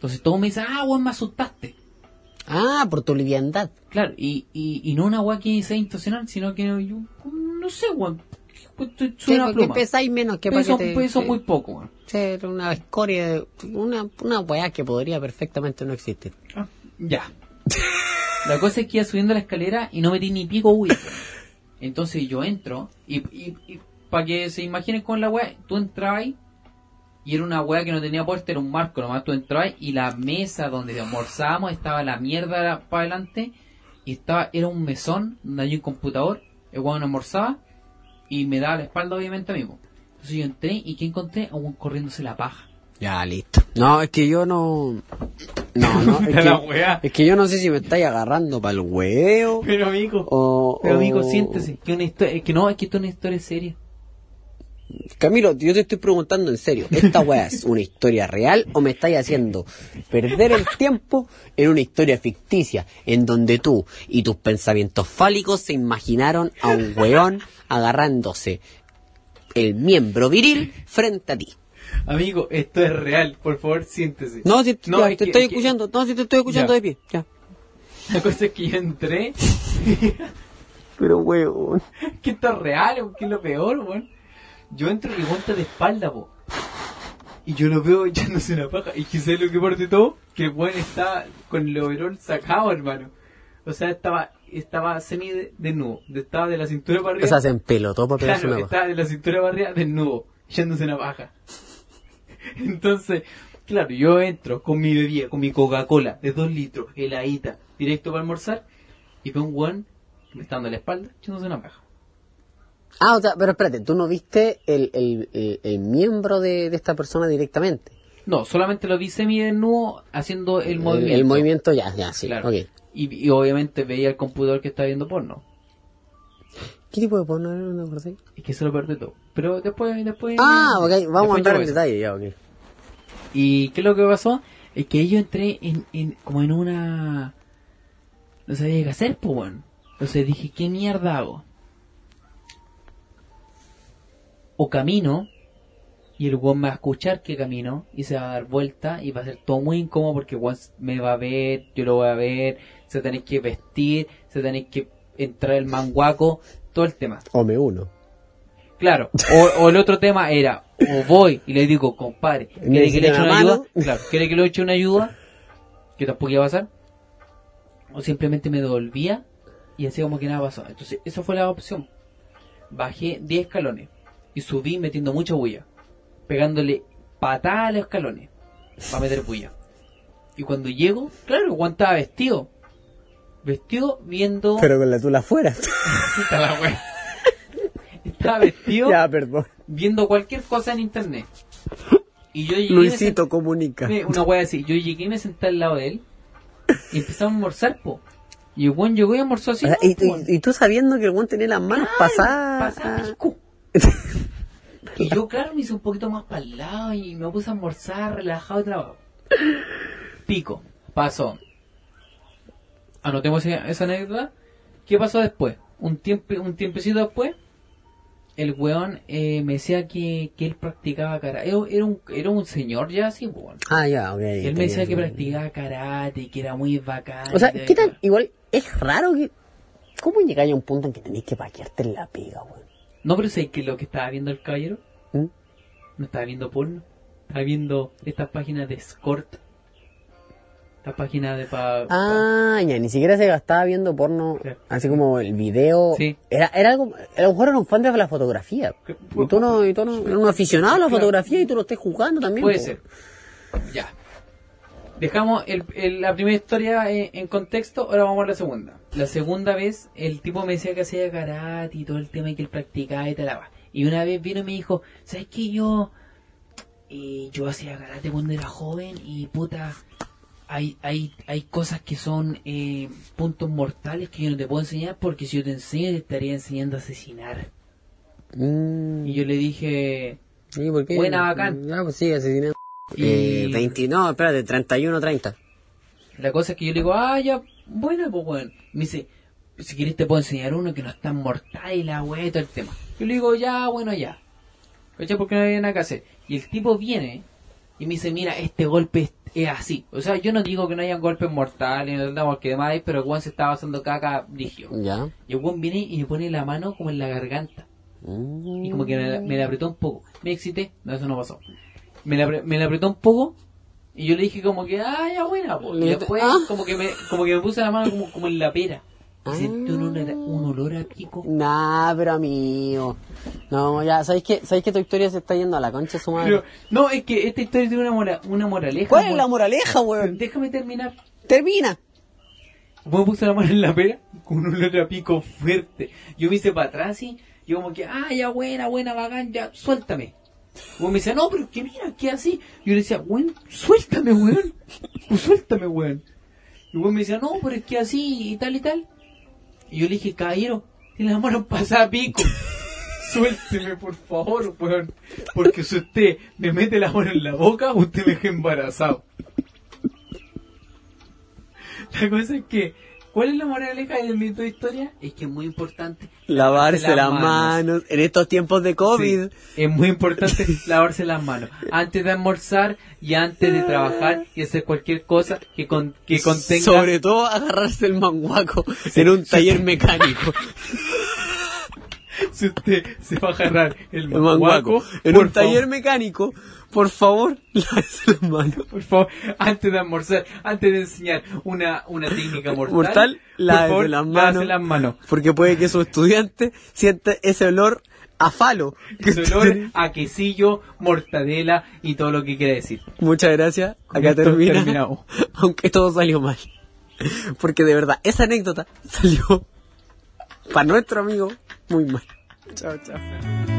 [SPEAKER 4] Entonces todos me dicen, ah, weón, me asustaste.
[SPEAKER 3] Ah, por tu liviandad.
[SPEAKER 4] Claro, y, y, y no una weá que sea intencional, sino que yo, no sé, weón. Soy
[SPEAKER 3] Sí,
[SPEAKER 4] una
[SPEAKER 3] pesáis menos que para
[SPEAKER 4] Peso,
[SPEAKER 3] que te...
[SPEAKER 4] peso
[SPEAKER 3] sí.
[SPEAKER 4] muy poco, weón.
[SPEAKER 3] Ser una escoria, una, una weá que podría perfectamente no existir.
[SPEAKER 4] Ah, Ya. La cosa es que iba subiendo la escalera y no metí ni pico bulla. Entonces yo entro y, y, para que se imaginen con la weá, tú entrabas ahí y era una weá que no tenía puerta, era un marco nomás, tú entrabas y la mesa donde almorzábamos estaba la mierda para adelante y estaba, era un mesón donde había un computador, el weón almorzaba y me daba la espalda obviamente a mí. Entonces yo entré y ¿qué encontré? A un corriéndose la paja.
[SPEAKER 3] Ya, listo. No, es que yo no... No, no, es
[SPEAKER 4] La
[SPEAKER 3] que,
[SPEAKER 4] weá.
[SPEAKER 3] es que yo no sé si me estáis agarrando para el huevo
[SPEAKER 4] Pero amigo,
[SPEAKER 3] o...
[SPEAKER 4] pero amigo,
[SPEAKER 3] o-
[SPEAKER 4] siéntese, que una historia, es que no, es que esto es una historia seria.
[SPEAKER 3] Camilo, yo te estoy preguntando en serio, ¿esta weá es una historia real o me estáis haciendo perder el tiempo en una historia ficticia en donde tú y tus pensamientos fálicos se imaginaron a un weón agarrándose el miembro viril frente a ti?
[SPEAKER 4] Amigo, esto es real, por favor, siéntese.
[SPEAKER 3] No, si te,
[SPEAKER 4] No,
[SPEAKER 3] ya,
[SPEAKER 4] es
[SPEAKER 3] te
[SPEAKER 4] que-
[SPEAKER 3] estoy
[SPEAKER 4] es que-
[SPEAKER 3] escuchando, no, si te estoy escuchando
[SPEAKER 4] Ya.
[SPEAKER 3] de pie, ya.
[SPEAKER 4] La cosa es que yo entré,
[SPEAKER 3] Pero weón.
[SPEAKER 4] que esto es real, que es lo peor, weón. Yo entro y monta de espalda, po. Y yo lo veo echándose una paja. Y quizás lo que parte todo, que el weón está con el overol sacado, hermano. O sea, estaba, estaba semi de- desnudo. Estaba de la cintura para arriba.
[SPEAKER 3] O sea, se empelotó para pegarse
[SPEAKER 4] Claro,
[SPEAKER 3] una paja.
[SPEAKER 4] estaba de la cintura para arriba desnudo, echándose una paja. Entonces, claro, yo entro con mi bebida, con mi Coca-Cola de 2 litros, heladita, directo para almorzar, y veo un weón que me está dando la espalda, echándose una paja.
[SPEAKER 3] Ah, o sea, pero espérate, tú no viste el, el, el, el miembro de, de esta persona directamente.
[SPEAKER 4] No, solamente lo vi semi desnudo haciendo el, movimiento.
[SPEAKER 3] el movimiento ya, ya, sí.
[SPEAKER 4] Claro.
[SPEAKER 3] ok.
[SPEAKER 4] Y, y obviamente veía el computador que estaba viendo porno.
[SPEAKER 3] ¿Qué tipo de porno era? No acordé.
[SPEAKER 4] Y que se lo perdí todo. Pero después, después.
[SPEAKER 3] Ah, ok, vamos
[SPEAKER 4] después
[SPEAKER 3] a entrar en detalle, ya, ok.
[SPEAKER 4] ¿Y qué es lo que pasó? Es que yo entré en, en como en una... No sabía qué hacer, pues, weón. Entonces dije, ¿qué mierda hago? O camino, y el weón me va a escuchar que camino, y se va a dar vuelta, y va a ser todo muy incómodo porque el me va a ver, yo lo voy a ver, se tenéis que vestir, se tenéis que entrar el manguaco, todo el tema.
[SPEAKER 3] O me uno.
[SPEAKER 4] Claro, o, o el otro tema era, o voy y le digo, compadre, ¿quiere que le
[SPEAKER 3] ¿Necesita
[SPEAKER 4] eche
[SPEAKER 3] una mano?
[SPEAKER 4] ayuda? Claro, ¿quiere que le eche una ayuda? Que tampoco iba a pasar. O simplemente me devolvía y hacía como que nada pasó. Entonces, esa fue la opción. Bajé 10 escalones y subí metiendo mucha bulla, pegándole patada a los escalones para meter bulla. Y cuando llego, claro, Juan estaba vestido. Vestido viendo...
[SPEAKER 3] Pero con la tula afuera.
[SPEAKER 4] La wea. Estaba vestido
[SPEAKER 3] ya, perdón.
[SPEAKER 4] viendo cualquier cosa en internet. Y yo llegué
[SPEAKER 3] Luisito comunica.
[SPEAKER 4] una wea así, yo llegué y me senté al lado de él y empezamos a almorzar, po. Y el buen llegó y almorzó así.
[SPEAKER 3] O sea,
[SPEAKER 4] ¿no?
[SPEAKER 3] y,
[SPEAKER 4] po,
[SPEAKER 3] y- y tú sabiendo que el weón tenía las manos pasadas.
[SPEAKER 4] Pasa pico. Y yo, claro, me hice un poquito más para el lado y me puse a almorzar, relajado y trabajo. Pico, pasó. Anotemos esa, anécdota. ¿Qué pasó después? Un, tiempo, un tiempecito después, el weón eh, me decía que, que él practicaba karate. Era, un, era un señor ya así, weón.
[SPEAKER 3] Ah, ya, ok.
[SPEAKER 4] Él me decía que practicaba karate, que era muy bacán.
[SPEAKER 3] O sea,
[SPEAKER 4] y
[SPEAKER 3] ¿qué
[SPEAKER 4] tal.
[SPEAKER 3] tal? Igual, es raro que. ¿Cómo llegáis a un punto en que tenéis que paquearte en la pega, weón?
[SPEAKER 4] No, pero sé que lo que estaba viendo el caballero
[SPEAKER 3] ¿Mm?
[SPEAKER 4] no estaba viendo porno, estaba viendo estas páginas de escort. Estas páginas de pa, pa-
[SPEAKER 3] Ah, ya, ni siquiera se gastaba viendo porno,
[SPEAKER 4] Claro.
[SPEAKER 3] así como el video.
[SPEAKER 4] Sí.
[SPEAKER 3] Era, era algo, a lo mejor era un fan de la fotografía. Y tú no, y tú no, era un aficionado a la
[SPEAKER 4] Claro.
[SPEAKER 3] fotografía y tú lo estés jugando también.
[SPEAKER 4] Puede
[SPEAKER 3] po.
[SPEAKER 4] ser. Ya. Dejamos el- el- la primera historia en, en contexto, ahora vamos a la segunda. La segunda vez, el tipo me decía que hacía karate y todo el tema que él practicaba y tal. Y una vez vino y me dijo, ¿sabes qué? Yo, eh, yo hacía karate cuando era joven y puta, hay, hay, hay cosas que son eh, puntos mortales que yo no te puedo enseñar porque si yo te enseño te estaría enseñando a asesinar.
[SPEAKER 3] Mm,
[SPEAKER 4] Y yo le dije,
[SPEAKER 3] ¿y por qué?
[SPEAKER 4] Buena, bacán.
[SPEAKER 3] Ah, pues sí.
[SPEAKER 4] Y-
[SPEAKER 3] Eh, 20, no, espérate, 31, 30.
[SPEAKER 4] la cosa es que yo le digo, ah, ya, buena, pues weón. Me dice, si quieres te puedo enseñar uno que no es tan mortal y la weá todo el tema. Yo le digo, ya, bueno, ya. ¿Cachai? Porque no había nada que hacer. Y el tipo viene y me dice, mira, este golpe es, así. O sea, yo no digo que no hayan golpes mortales, no tratamos que demás, hay, pero weón se estaba pasando caca ligio.
[SPEAKER 3] Ya.
[SPEAKER 4] Y weón viene y me pone la mano como en la garganta.
[SPEAKER 3] Mm.
[SPEAKER 4] Y como que me me la apretó un poco. Me excité. No, eso no pasó. Me la, me la apretó un poco. Y yo le dije como que, ah, ya buena. po". Y después
[SPEAKER 3] ah.
[SPEAKER 4] como que me como que me puse la mano como, como en la pera.
[SPEAKER 3] Ah.
[SPEAKER 4] sentí un olor, a- un olor a pico.
[SPEAKER 3] Nah, pero amigo. No, ya, ¿sabéis que, ¿sabéis que tu historia se está yendo a la concha su madre?
[SPEAKER 4] Pero, no, es que esta historia tiene una, mora- una moraleja.
[SPEAKER 3] ¿Cuál es la moraleja, weón?
[SPEAKER 4] Déjame terminar.
[SPEAKER 3] Termina.
[SPEAKER 4] Me puse la mano en la pera con un olor a pico fuerte. Yo me hice para atrás y yo como que, ah, ya buena, buena, bacán, ya, suéltame. Y me dice, no, pero que mira, que así. Yo le decía, weón, suéltame, weón. Pues suéltame, weón. Y weón me decía, no, pero es que así y tal y tal. Y yo le dije, caballero, tiene la mano pasada a pico. Suélteme, por favor, weón. Porque si usted me mete la mano en la boca, usted me deja embarazado. La cosa es que, ¿cuál es la moraleja de mi tu historia? Es que es muy importante
[SPEAKER 3] Lavarse las manos. En estos tiempos de COVID.
[SPEAKER 4] Sí, es muy importante lavarse las manos antes de almorzar y antes de trabajar y hacer cualquier cosa que, con, que contenga
[SPEAKER 3] Sobre todo agarrarse el manguaco en un taller mecánico.
[SPEAKER 4] si usted se va a agarrar el
[SPEAKER 3] manguaco. En un taller mecánico, por favor, lávese las manos.
[SPEAKER 4] por favor, antes de almorzar, antes de enseñar una, una técnica mortal,
[SPEAKER 3] Mortal, lávese las manos.
[SPEAKER 4] las manos.
[SPEAKER 3] Porque puede que su estudiante sienta ese olor a falo. que
[SPEAKER 4] Ese olor a quesillo, mortadela y todo lo que quiera decir.
[SPEAKER 3] Muchas gracias. Acá termina.
[SPEAKER 4] terminamos.
[SPEAKER 3] Aunque todo salió mal. Porque de verdad, esa anécdota salió para nuestro amigo muy mal. Chao, chao.